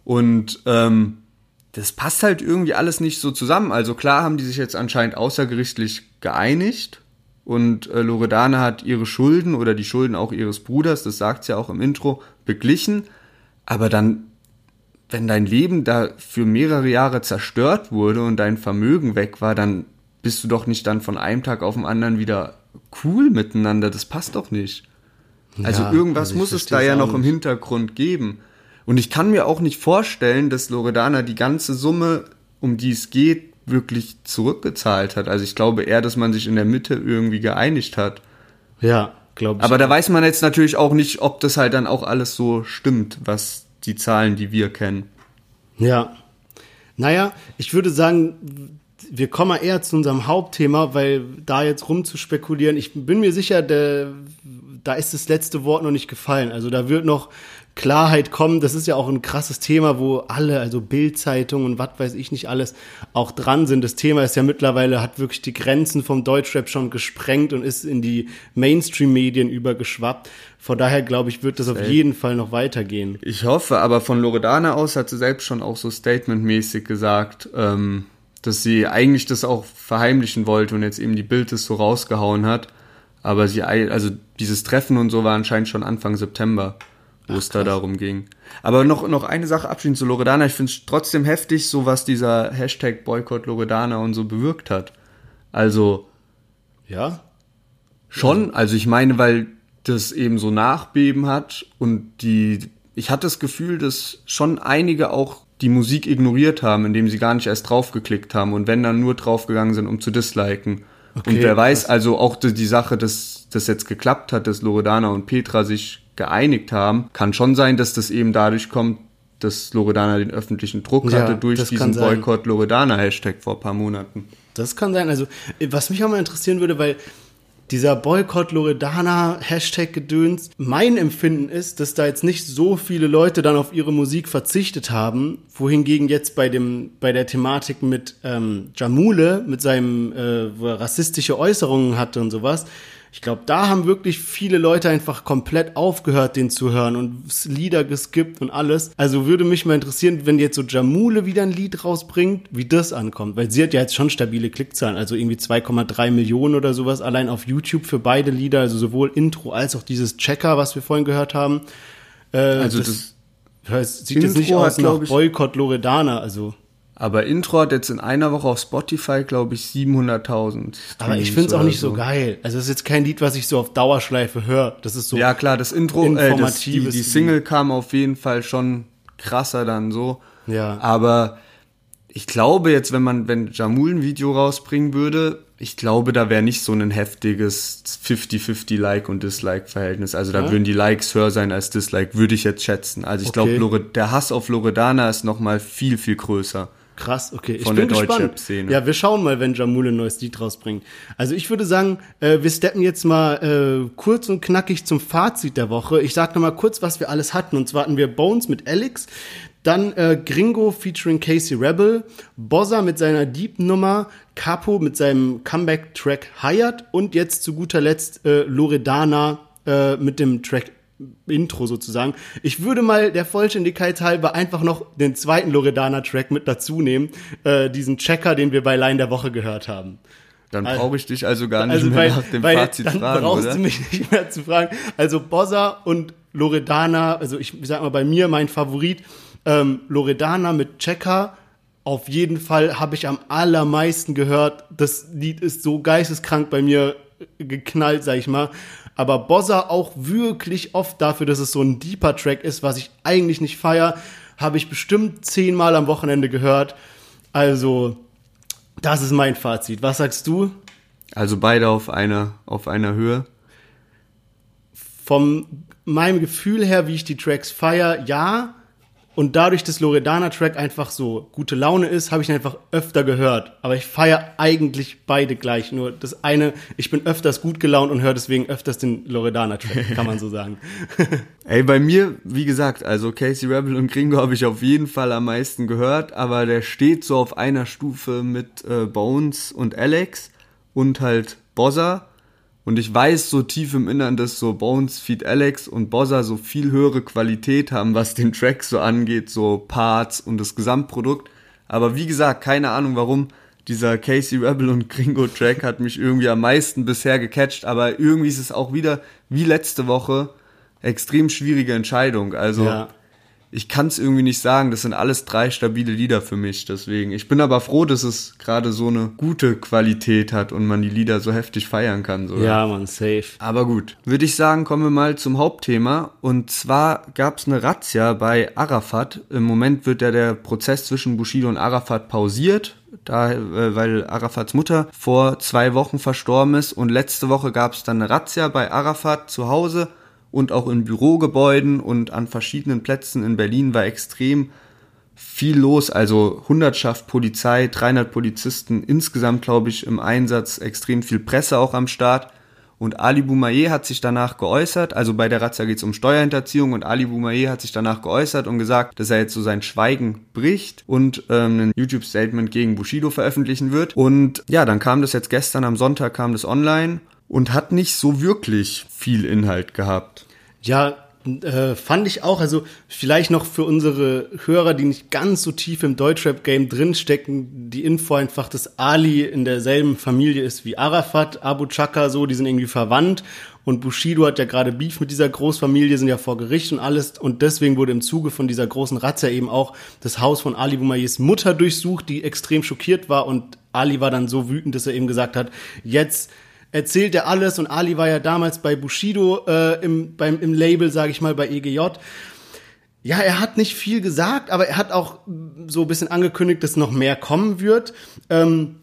Und ähm, das passt halt irgendwie alles nicht so zusammen. Also klar haben die sich jetzt anscheinend außergerichtlich geeinigt und äh, Loredana hat ihre Schulden oder die Schulden auch ihres Bruders, das sagt sie ja auch im Intro, beglichen. Aber dann, wenn dein Leben da für mehrere Jahre zerstört wurde und dein Vermögen weg war, dann bist du doch nicht dann von einem Tag auf den anderen wieder cool miteinander. Das passt doch nicht. Also Ja, irgendwas also muss es da ja noch im. Hintergrund geben. Und ich kann mir auch nicht vorstellen, dass Loredana die ganze Summe, um die es geht, wirklich zurückgezahlt hat. Also ich glaube eher, dass man sich in der Mitte irgendwie geeinigt hat. Ja, glaube ich. Aber da weiß man jetzt natürlich auch nicht, ob das halt dann auch alles so stimmt, was die Zahlen, die wir kennen. Ja. Naja, ich würde sagen, wir kommen mal eher zu unserem Hauptthema, weil da jetzt rumzuspekulieren, ich bin mir sicher, der, da ist das letzte Wort noch nicht gefallen. Also da wird noch Klarheit kommen. Das ist ja auch ein krasses Thema, wo alle, also Bildzeitung und was weiß ich nicht alles, auch dran sind. Das Thema ist ja mittlerweile, hat wirklich die Grenzen vom Deutschrap schon gesprengt und ist in die Mainstream-Medien übergeschwappt. Von daher glaube ich, wird das auf jeden Fall noch weitergehen. Ich hoffe, aber von Loredana aus hat sie selbst schon auch so statementmäßig gesagt, ähm, dass sie eigentlich das auch verheimlichen wollte und jetzt eben die Bild das so rausgehauen hat. Aber sie, also dieses Treffen und so war anscheinend schon Anfang September, wo es da darum ging. Aber noch, noch eine Sache abschließend zu Loredana. Ich finde es trotzdem heftig, so was dieser Hashtag Boykott Loredana und so bewirkt hat. Also, Ja? Schon, also ich meine, weil das eben so Nachbeben hat und die, ich hatte das Gefühl, dass schon einige auch die Musik ignoriert haben, indem sie gar nicht erst draufgeklickt haben und wenn dann nur draufgegangen sind, um zu disliken. und Okay, wer weiß, also auch die, die Sache, dass das jetzt geklappt hat, dass Loredana und Petra sich geeinigt haben, kann schon sein, dass das eben dadurch kommt, dass Loredana den öffentlichen Druck Ja, hatte durch diesen. Boykott Loredana Hashtag vor ein paar Monaten. Das kann sein. Also, was mich auch mal interessieren würde, weil dieser Boykott Loredana Hashtag Gedöns, mein Empfinden ist, dass da jetzt nicht so viele Leute dann auf ihre Musik verzichtet haben, wohingegen jetzt bei dem bei der Thematik mit ähm, Jamule mit seinem äh, wo er rassistische Äußerungen hatte und sowas. Ich glaube, da haben wirklich viele Leute einfach komplett aufgehört, den zu hören und Lieder geskippt und alles. Also würde mich mal interessieren, wenn jetzt so Jamule wieder ein Lied rausbringt, wie das ankommt. Weil sie hat ja jetzt schon stabile Klickzahlen, also irgendwie 2,3 Millionen oder sowas allein auf YouTube für beide Lieder, also sowohl Intro als auch dieses Checker, was wir vorhin gehört haben. Äh, Also das, das- das sieht jetzt nicht Intro aus nach Boykott Loredana, also. Aber Intro hat jetzt in einer Woche auf Spotify, glaube ich, 700.000. Aber ich finde es auch nicht so geil. Also es ist jetzt kein Lied, was ich so auf Dauerschleife höre. Das ist so. Ja, klar, das Intro, äh, das, die, die Single kam auf jeden Fall schon krasser dann so. Ja. Aber ich glaube jetzt, wenn man, wenn Jamul ein Video rausbringen würde, ich glaube, da wäre nicht so ein heftiges 50-50 Like- und Dislike-Verhältnis. Also da würden die Likes höher sein als Dislike, würde ich jetzt schätzen. Also ich Okay. glaube, der Hass auf Loredana ist noch mal viel, viel größer. Krass, okay. Ich Von bin der gespannt. Deutschrap-Szene. Ja, wir schauen mal, wenn Jamule ein neues Lied rausbringt. Also ich würde sagen, äh, wir steppen jetzt mal äh, kurz und knackig zum Fazit der Woche. Ich sag noch mal kurz, was wir alles hatten. Und zwar hatten wir Bones mit Alex, dann äh, Gringo featuring Casey Rebel, Bozza mit seiner Deep-Nummer, Capo mit seinem Comeback-Track Hired und jetzt zu guter Letzt äh, Loredana äh, mit dem Track Intro sozusagen. Ich würde mal der Vollständigkeit halber einfach noch den zweiten Loredana-Track mit dazu nehmen, äh, diesen Checker, den wir bei Line der Woche gehört haben. Dann Also- brauche ich dich also gar nicht Also mehr weil, nach dem weil Fazit dann fragen, brauchst oder? du mich nicht mehr zu fragen. Also Bozza und Loredana, also ich sag mal bei mir mein Favorit, ähm, Loredana mit Checker. Auf jeden Fall habe ich am allermeisten gehört. Das Lied ist so geisteskrank bei mir geknallt, sag ich mal. Aber Bozza auch wirklich oft dafür, dass es so ein deeper Track ist, was ich eigentlich nicht feier, habe ich bestimmt zehnmal am Wochenende gehört. Also, das ist mein Fazit. Was sagst du? Also beide auf einer, auf einer Höhe. Vom meinem Gefühl her, wie ich die Tracks feier, ja, Und dadurch, dass Loredana-Track einfach so gute Laune ist, habe ich ihn einfach öfter gehört. Aber ich feiere eigentlich beide gleich. Nur das eine, ich bin öfters gut gelaunt und höre deswegen öfters den Loredana-Track, kann man so sagen. Ey, bei mir, wie gesagt, also Casey Rebel und Gringo habe ich auf jeden Fall am meisten gehört, aber der steht so auf einer Stufe mit äh, Bones und Alex und halt Bozza. Und ich weiß so tief im Innern, dass so Bones, Feed Alex und Bozza so viel höhere Qualität haben, was den Track so angeht, so Parts und das Gesamtprodukt. Aber wie gesagt, keine Ahnung warum. Dieser Casey Rebel und Gringo Track hat mich irgendwie am meisten bisher gecatcht, aber irgendwie ist es auch wieder, wie letzte Woche, extrem schwierige Entscheidung. Also, Ja. Ich kann es irgendwie nicht sagen. Das sind alles drei stabile Lieder für mich. Deswegen. Ich bin aber froh, dass es gerade so eine gute Qualität hat und man die Lieder so heftig feiern kann. Sogar. Ja, man, safe. Aber gut, würde ich sagen, kommen wir mal zum Hauptthema. Und zwar gab es eine Razzia bei Arafat. Im Moment wird ja der Prozess zwischen Bushido und Arafat pausiert, da, äh, weil Arafats Mutter vor zwei Wochen verstorben ist. Und letzte Woche gab es dann eine Razzia bei Arafat zu Hause und auch in Bürogebäuden und an verschiedenen Plätzen in Berlin war extrem viel los, also Hundertschaft Polizei, 300 Polizisten, insgesamt glaube ich im Einsatz, extrem viel Presse auch am Start. Und Ali Boumaier hat sich danach geäußert, also bei der Razzia geht es um Steuerhinterziehung und Ali Boumaier hat sich danach geäußert und gesagt, dass er jetzt so sein Schweigen bricht und ähm, ein YouTube-Statement gegen Bushido veröffentlichen wird. Und ja, dann kam das jetzt gestern am Sonntag, kam das online und hat nicht so wirklich viel Inhalt gehabt. Ja, äh, fand ich auch. Also vielleicht noch für unsere Hörer, die nicht ganz so tief im Deutschrap-Game drinstecken, die Info einfach, dass Ali in derselben Familie ist wie Arafat, Abu Chaka, so, die sind irgendwie verwandt. Und Bushido hat ja gerade Beef mit dieser Großfamilie, sind ja vor Gericht und alles. Und deswegen wurde im Zuge von dieser großen Razzia eben auch das Haus von Ali Boumaiers Mutter durchsucht, die extrem schockiert war. Und Ali war dann so wütend, dass er eben gesagt hat, jetzt erzählt er alles und Ali war ja damals bei Bushido äh, im, beim, im Label, sage ich mal, bei EGJ. Ja, er hat nicht viel gesagt, aber er hat auch so ein bisschen angekündigt, dass noch mehr kommen wird. Ähm,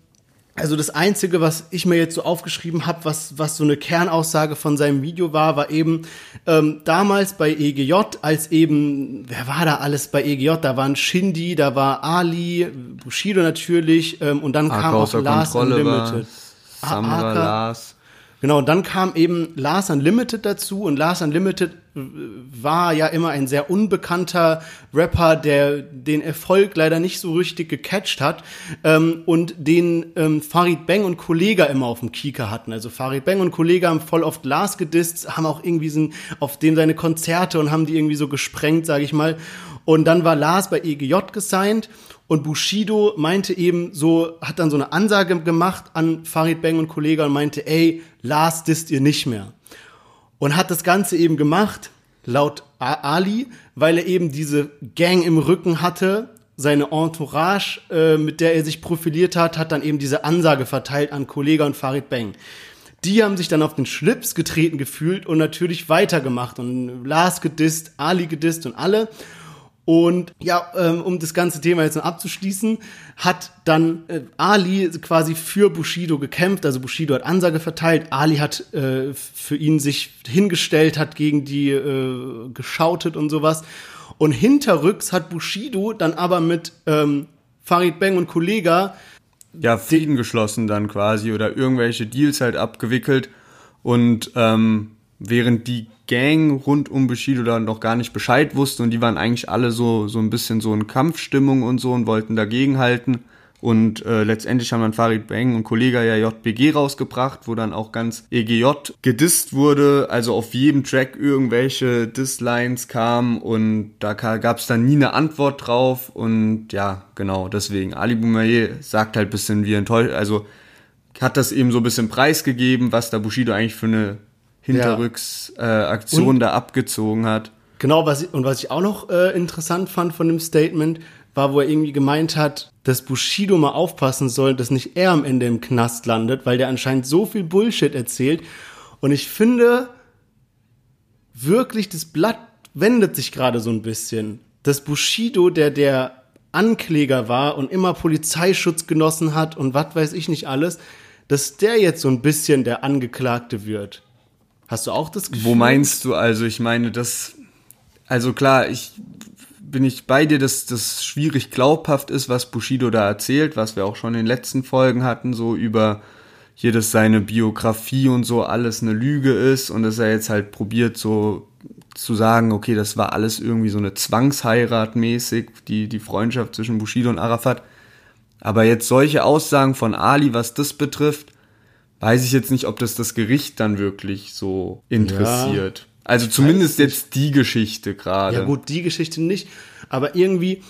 also das Einzige, was ich mir jetzt so aufgeschrieben habe, was, was so eine Kernaussage von seinem Video war, war eben ähm, damals bei EGJ, als eben, wer war da alles bei EGJ? Da waren Shindy, da war Ali, Bushido natürlich ähm, und dann kam AK auch Lars Kontrolle war Unlimited. Samra, AK. Lars. Genau, und dann kam eben Lars Unlimited dazu und Lars Unlimited äh, war ja immer ein sehr unbekannter Rapper, der den Erfolg leider nicht so richtig gecatcht hat ähm, und den ähm, Farid Bang und Kollega immer auf dem Kieker hatten. Also Farid Bang und Kollega haben voll oft Lars gedisst, haben auch irgendwie so auf dem seine Konzerte und haben die irgendwie so gesprengt, sage ich mal. Und dann war Lars bei EGJ gesigned und Bushido meinte eben so, hat dann so eine Ansage gemacht an Farid Bang und Kollege und meinte, ey, Lars disst ihr nicht mehr. Und hat das Ganze eben gemacht, laut Ali, weil er eben diese Gang im Rücken hatte, seine Entourage, äh, mit der er sich profiliert hat, hat dann eben diese Ansage verteilt an Kollege und Farid Bang. Die haben sich dann auf den Schlips getreten gefühlt und natürlich weitergemacht und Lars gedisst, Ali gedisst und alle. Und ja, ähm, um das ganze Thema jetzt noch abzuschließen, hat dann äh, Ali quasi für Bushido gekämpft. Also Bushido hat Ansage verteilt, Ali hat äh, für ihn sich hingestellt, hat gegen die äh, geschautet und sowas. Und hinterrücks hat Bushido dann aber mit ähm, Farid Bang und Kollega ja, Frieden geschlossen dann quasi oder irgendwelche Deals halt abgewickelt. Und ähm, während die Gang rund um Bushido dann noch gar nicht Bescheid wusste und die waren eigentlich alle so, so ein bisschen so in Kampfstimmung und so und wollten dagegenhalten. Und äh, letztendlich haben dann Farid Bang und Kollege ja JBG rausgebracht, wo dann auch ganz EGJ gedisst wurde, also auf jedem Track irgendwelche Disslines kamen und da gab es dann nie eine Antwort drauf und ja, genau, deswegen. Ali Boumaier sagt halt bisschen wie enttäuscht, also hat das eben so ein bisschen preisgegeben, was da Bushido eigentlich für eine Hinterrücksaktion äh, da abgezogen hat. Genau, was ich, und was ich auch noch äh, interessant fand von dem Statement, war, wo er irgendwie gemeint hat, dass Bushido mal aufpassen soll, dass nicht er am Ende im Knast landet, weil der anscheinend so viel Bullshit erzählt. Und ich finde wirklich, das Blatt wendet sich gerade so ein bisschen. Dass Bushido, der der Ankläger war und immer Polizeischutz genossen hat und was weiß ich nicht alles, dass der jetzt so ein bisschen der Angeklagte wird. Hast du auch das Gefühl? Wo meinst du also? Ich meine, das, also klar, ich, bin ich bei dir, dass das schwierig glaubhaft ist, was Bushido da erzählt, was wir auch schon in den letzten Folgen hatten, so über hier, dass seine Biografie und so alles eine Lüge ist und dass er jetzt halt probiert, so zu sagen, okay, das war alles irgendwie so eine Zwangsheirat mäßig, die, die Freundschaft zwischen Bushido und Arafat. Aber jetzt solche Aussagen von Ali, was das betrifft, weiß ich jetzt nicht, ob das das Gericht dann wirklich so interessiert. also zumindest jetzt die Geschichte gerade. Ja gut, die Geschichte nicht, aber irgendwie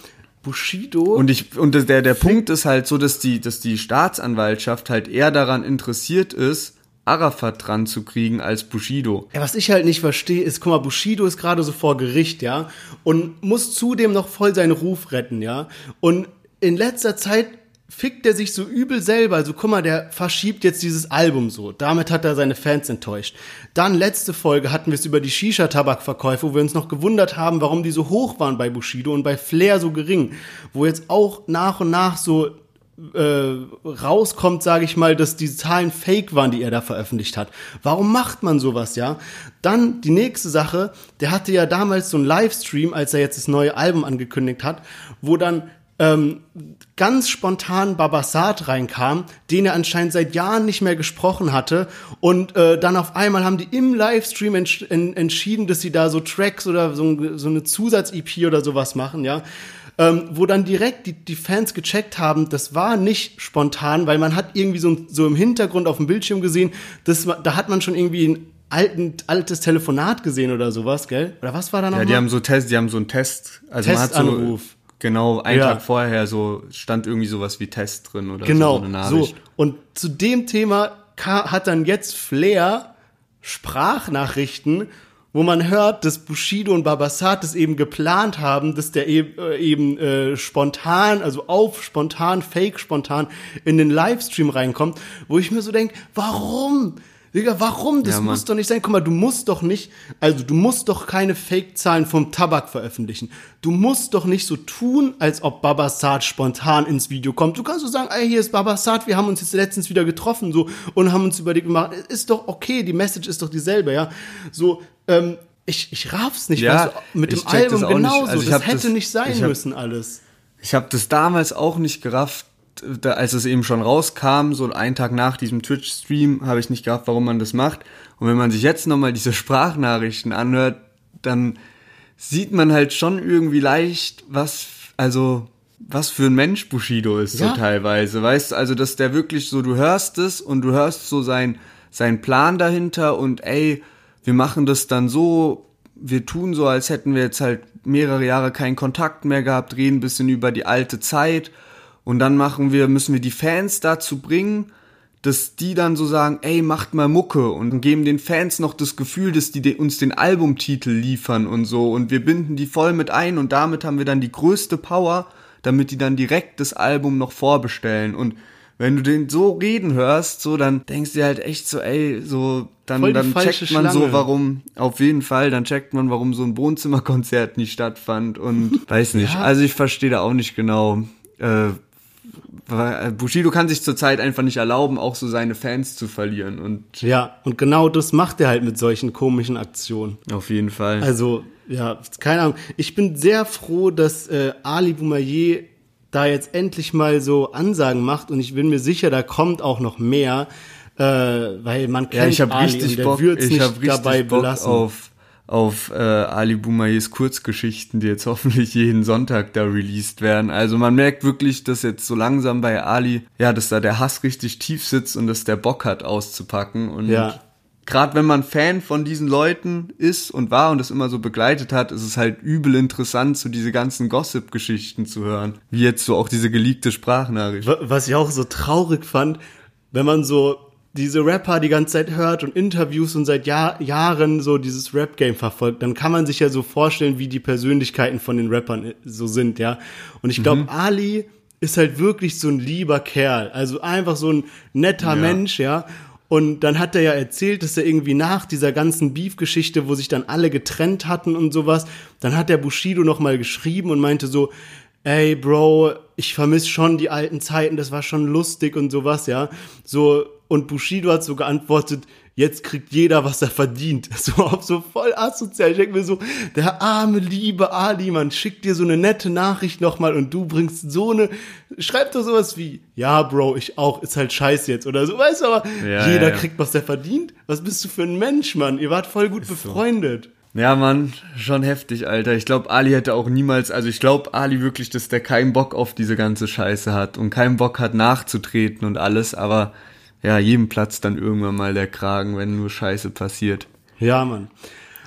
Bushido. Und ich und der der Punkt ist halt so, dass die dass die Staatsanwaltschaft halt eher daran interessiert ist, Arafat dran zu kriegen als Bushido. Ja, was ich halt nicht verstehe, ist, guck mal, Bushido ist gerade so vor Gericht, ja, und muss zudem noch voll seinen Ruf retten, ja. Und in letzter Zeit fickt er sich so übel selber. Also guck mal, der verschiebt jetzt dieses Album so. Damit hat er seine Fans enttäuscht. Dann letzte Folge hatten wir es über die Shisha-Tabakverkäufe, wo wir uns noch gewundert haben, warum die so hoch waren bei Bushido und bei Flair so gering. Wo jetzt auch nach und nach so äh, rauskommt, sage ich mal, dass die Zahlen fake waren, die er da veröffentlicht hat. Warum macht man sowas, ja? Dann die nächste Sache, der hatte ja damals so einen Livestream, als er jetzt das neue Album angekündigt hat, wo dann ähm, ganz spontan Babasat reinkam, den er anscheinend seit Jahren nicht mehr gesprochen hatte. Und äh, dann auf einmal haben die im Livestream entsch en entschieden, dass sie da so Tracks oder so, so eine Zusatz-EP oder sowas machen, ja ähm, wo dann direkt die, die Fans gecheckt haben, das war nicht spontan, weil man hat irgendwie so, so im Hintergrund auf dem Bildschirm gesehen, das, da hat man schon irgendwie ein alten, altes Telefonat gesehen oder sowas, gell? Oder was war da noch? Ja, die haben so Test, die haben so einen Test, also man hat so genau einen ja. Tag vorher so stand irgendwie sowas wie Test drin oder genau, so eine Nachricht. So und zu dem Thema hat dann jetzt Flair Sprachnachrichten wo man hört, dass Bushido und Babasat es eben geplant haben, dass der eben, äh, eben äh, spontan, also auf spontan, fake spontan in den Livestream reinkommt, wo ich mir so denke, warum? Digga, warum? Das ja, muss doch nicht sein. Guck mal, du musst doch nicht, also du musst doch keine Fake-Zahlen vom Tabak veröffentlichen. Du musst doch nicht so tun, als ob Babasat spontan ins Video kommt. Du kannst so sagen, ey, hier ist Babasat, wir haben uns jetzt letztens wieder getroffen, so, und haben uns überlegt gemacht, ist doch okay, die Message ist doch dieselbe, ja. So, ähm, ich, ich raff's nicht. Ja, weißt du, mit dem Album genauso. Also das hätte das, nicht sein hab, müssen alles. Ich habe das damals auch nicht gerafft, da, als es eben schon rauskam, so einen Tag nach diesem Twitch-Stream, habe ich nicht gerafft, warum man das macht. Und wenn man sich jetzt nochmal diese Sprachnachrichten anhört, dann sieht man halt schon irgendwie leicht, was, also, was für ein Mensch Bushido ist, ja. so teilweise. Weißt du, also, dass der wirklich so, du hörst es und du hörst so sein, sein Plan dahinter und ey, wir machen das dann so, wir tun so, als hätten wir jetzt halt mehrere Jahre keinen Kontakt mehr gehabt, reden ein bisschen über die alte Zeit und dann machen wir, müssen wir die Fans dazu bringen, dass die dann so sagen, ey, macht mal Mucke und geben den Fans noch das Gefühl, dass die uns den Albumtitel liefern und so und wir binden die voll mit ein und damit haben wir dann die größte Power, damit die dann direkt das Album noch vorbestellen und wenn du den so reden hörst, so, dann denkst du dir halt echt so, ey, so, dann, dann checkt man Schlange. so, warum, auf jeden Fall, dann checkt man, warum so ein Wohnzimmerkonzert nicht stattfand und weiß nicht. Ja. Also ich verstehe da auch nicht genau. Äh, Bushido kann sich zurzeit einfach nicht erlauben, auch so seine Fans zu verlieren. Und ja, und genau das macht er halt mit solchen komischen Aktionen. Auf jeden Fall. Also, ja, keine Ahnung. Ich bin sehr froh, dass äh, Ali Boumaier da jetzt endlich mal so Ansagen macht und ich bin mir sicher, da kommt auch noch mehr, äh, weil man kennt ja, ich hab Ali richtig und der Bock, ich nicht hab richtig dabei Bock belassen. auf auf äh, Ali Boumaiers Kurzgeschichten, die jetzt hoffentlich jeden Sonntag da released werden. Also man merkt wirklich, dass jetzt so langsam bei Ali, ja, dass da der Hass richtig tief sitzt und dass der Bock hat auszupacken und Ja. gerade wenn man Fan von diesen Leuten ist und war und das immer so begleitet hat, ist es halt übel interessant, so diese ganzen Gossip-Geschichten zu hören. Wie jetzt so auch diese geleakte Sprachnachricht. Wa- Was ich auch so traurig fand, wenn man so diese Rapper die ganze Zeit hört und Interviews und seit Jahr, Jahren so dieses Rap-Game verfolgt, dann kann man sich ja so vorstellen, wie die Persönlichkeiten von den Rappern äh, so sind, ja. Und ich glaube, Ali ist halt wirklich so ein lieber Kerl, also einfach so ein netter Mensch, ja. Und dann hat er ja erzählt, dass er irgendwie nach dieser ganzen Beef-Geschichte, wo sich dann alle getrennt hatten und sowas, dann hat der Bushido noch mal geschrieben und meinte so, ey Bro, ich vermisse schon die alten Zeiten, das war schon lustig und sowas, ja. So, und Bushido hat so geantwortet, jetzt kriegt jeder, was er verdient. So auf so voll asozial. Ich denke mir so, der arme, liebe Ali, man schickt dir so eine nette Nachricht nochmal und du bringst so eine, schreibt doch sowas wie, ja, Bro, ich auch, ist halt scheiße jetzt oder so, weißt du, aber Ja, jeder ja. kriegt, was er verdient. Was bist du für ein Mensch, Mann? Ihr wart voll gut befreundet. Ja, Mann, schon heftig, Alter. Ich glaube, Ali hätte auch niemals, also ich glaube Ali wirklich, dass der keinen Bock auf diese ganze Scheiße hat und keinen Bock hat nachzutreten und alles, aber ja, jedem platzt dann irgendwann mal der Kragen, wenn nur Scheiße passiert. Ja, Mann.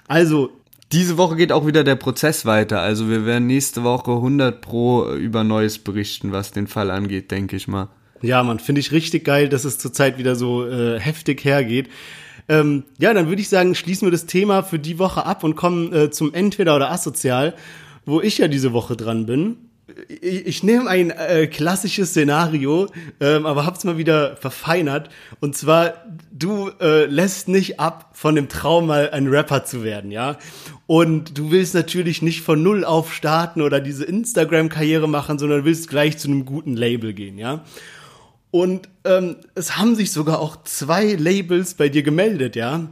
Also, Diese Woche geht auch wieder der Prozess weiter, also wir werden nächste Woche 100 pro über Neues berichten, was den Fall angeht, denke ich mal. Ja, man, finde ich richtig geil, dass es zurzeit wieder so äh, heftig hergeht. Ähm, ja, dann würde ich sagen, schließen wir das Thema für die Woche ab und kommen äh, zum Entweder oder Asozial, wo ich ja diese Woche dran bin. Ich, ich nehme ein äh, klassisches Szenario, ähm, aber hab's mal wieder verfeinert. Und zwar, du äh, lässt nicht ab von dem Traum, mal ein Rapper zu werden, ja. Und du willst natürlich nicht von Null auf starten oder diese Instagram-Karriere machen, sondern willst gleich zu einem guten Label gehen, ja. Und ähm, es haben sich sogar auch zwei Labels bei dir gemeldet, ja.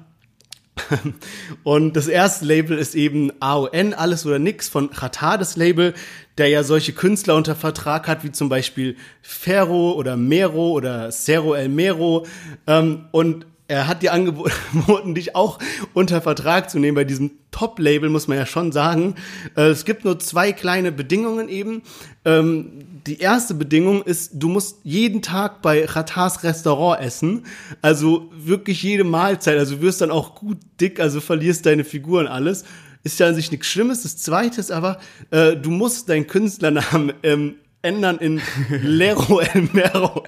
Und das erste Label ist eben AON, Alles oder Nix von Qatar, das Label, der ja solche Künstler unter Vertrag hat, wie zum Beispiel Ferro oder Mero oder Cero El Mero. Ähm, und er hat dir angeboten, dich auch unter Vertrag zu nehmen bei diesem Top-Label, muss man ja schon sagen. Äh, es gibt nur zwei kleine Bedingungen eben. Ähm, die erste Bedingung ist, du musst jeden Tag bei Ratars Restaurant essen. Also wirklich jede Mahlzeit. Also wirst dann auch gut dick, also verlierst deine Figuren alles. Ist ja an sich nichts Schlimmes. Das zweite ist aber, äh, du musst deinen Künstlernamen ähm, ändern in Lero El Mero.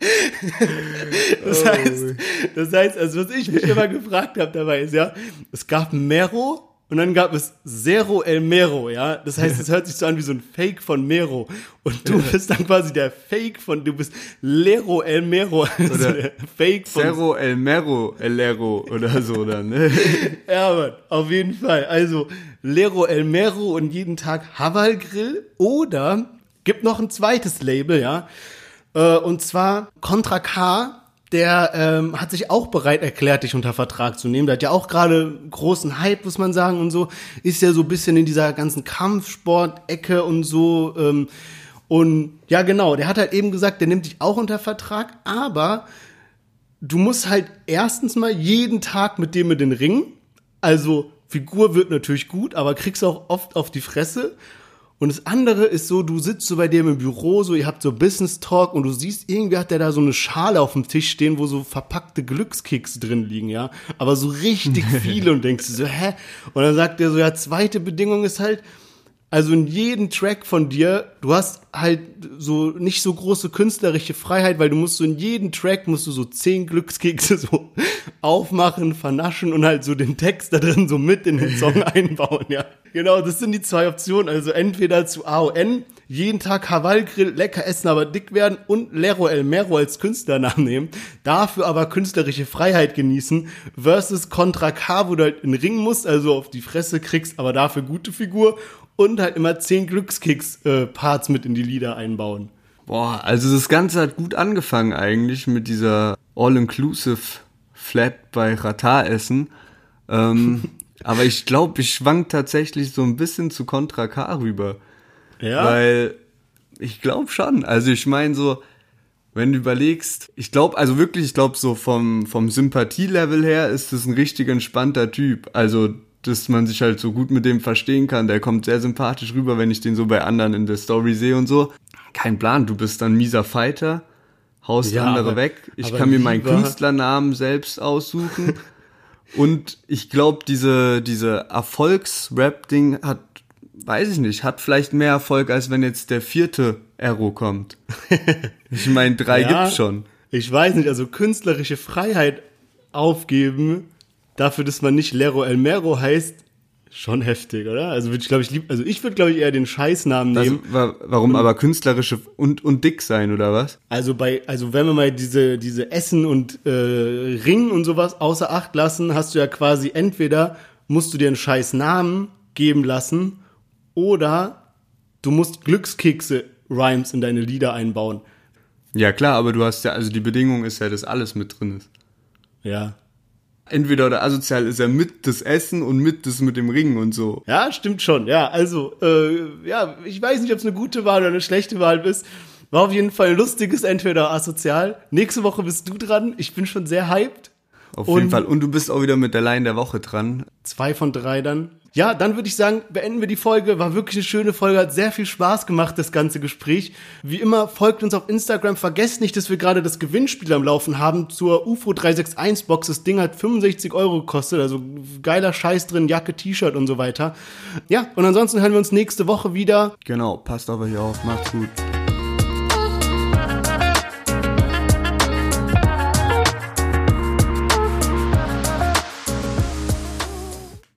Das heißt, das heißt, also was ich mich immer gefragt habe dabei ist, ja, es gab Mero und dann gab es Zero El Mero, ja. Das heißt, es hört sich so an wie so ein Fake von Mero. Und du bist dann quasi der Fake von, du bist Lero El Mero. Also Oder der Fake von Cerro El Mero, El Lero oder so dann, ne? Ja, Mann, auf jeden Fall. Also Lero El Mero und jeden Tag Haval Grill oder gibt noch ein zweites Label, ja. Äh, und zwar Contra K, der ähm, hat sich auch bereit erklärt, dich unter Vertrag zu nehmen. Der hat ja auch gerade großen Hype, muss man sagen, und so. Ist ja so ein bisschen in dieser ganzen Kampfsport-Ecke und so. Ähm, und ja, genau, der hat halt eben gesagt, der nimmt dich auch unter Vertrag, aber du musst halt erstens mal jeden Tag mit dem in den Ring. Also Figur wird natürlich gut, aber kriegst auch oft auf die Fresse. Und das andere ist so, du sitzt so bei dem im Büro, so ihr habt so Business Talk und du siehst, irgendwie hat der da so eine Schale auf dem Tisch stehen, wo so verpackte Glückskeks drin liegen, ja. Aber so richtig viele und denkst du so, hä? Und dann sagt er so, ja, zweite Bedingung ist halt, also in jedem Track von dir, du hast halt so nicht so große künstlerische Freiheit, weil du musst so in jedem Track musst du so zehn Glückskekse so aufmachen, vernaschen und halt so den Text da drin so mit in den Song einbauen, ja. Genau, das sind die zwei Optionen. Also entweder zu AON, jeden Tag Haval Grill, lecker essen, aber dick werden und Lero El Mero als Künstlernamen nehmen, dafür aber künstlerische Freiheit genießen, versus Contra K, wo du halt in den Ring musst, also auf die Fresse kriegst, aber dafür gute Figur und halt immer zehn Glückskicks-Parts mit in die Lieder einbauen. Boah, also das Ganze hat gut angefangen eigentlich mit dieser All-Inclusive Flat bei Rata essen. Ähm, aber ich glaube, ich schwank tatsächlich so ein bisschen zu Contra K rüber. Ja. Weil ich glaube schon. Also ich meine so, wenn du überlegst, ich glaube, also wirklich, ich glaube so vom, vom Sympathielevel her ist das ein richtig entspannter Typ. Also, dass man sich halt so gut mit dem verstehen kann. Der kommt sehr sympathisch rüber, wenn ich den so bei anderen in der Story sehe und so. Kein Plan, du bist dann mieser Fighter, haust Ja, andere aber- weg. Ich kann mir meinen Künstlernamen selbst aussuchen. und ich glaube, diese, diese Erfolgs-Rap-Ding hat, weiß ich nicht, hat vielleicht mehr Erfolg, als wenn jetzt der vierte Arrow kommt. Ich meine, drei Ja, gibt's schon. Ich weiß nicht, also künstlerische Freiheit aufgeben, dafür, dass man nicht Lero El Mero heißt, schon heftig, oder? Also würde ich glaube ich lieb, also ich würde glaube ich eher den Scheißnamen Das, nehmen. wa- warum aber künstlerische und, und dick sein, oder was? Also bei, also wenn wir mal diese, diese Essen und äh, Ring und sowas außer Acht lassen, hast du ja quasi entweder musst du dir einen scheiß Namen geben lassen oder du musst Glückskekse Rhymes in deine Lieder einbauen. Ja klar, aber du hast ja, also die Bedingung ist ja, dass alles mit drin ist. Ja. Entweder oder asozial ist ja mit das Essen und mit das mit dem Ring und so. Ja, stimmt schon. Ja, also, äh, ja, ich weiß nicht, ob es eine gute Wahl oder eine schlechte Wahl ist. War auf jeden Fall ein lustiges Entweder asozial. Nächste Woche bist du dran. Ich bin schon sehr hyped. Auf Und- jeden Fall. Und du bist auch wieder mit der Line der Woche dran. Zwei von drei dann. Ja, dann würde ich sagen, beenden wir die Folge. War wirklich eine schöne Folge, hat sehr viel Spaß gemacht, das ganze Gespräch. Wie immer, folgt uns auf Instagram. Vergesst nicht, dass wir gerade das Gewinnspiel am Laufen haben zur UFO 361 Box. Das Ding hat 65 Euro gekostet, also geiler Scheiß drin, Jacke, T-Shirt und so weiter. Ja, und ansonsten hören wir uns nächste Woche wieder. Genau, passt auf euch auf. Macht's gut.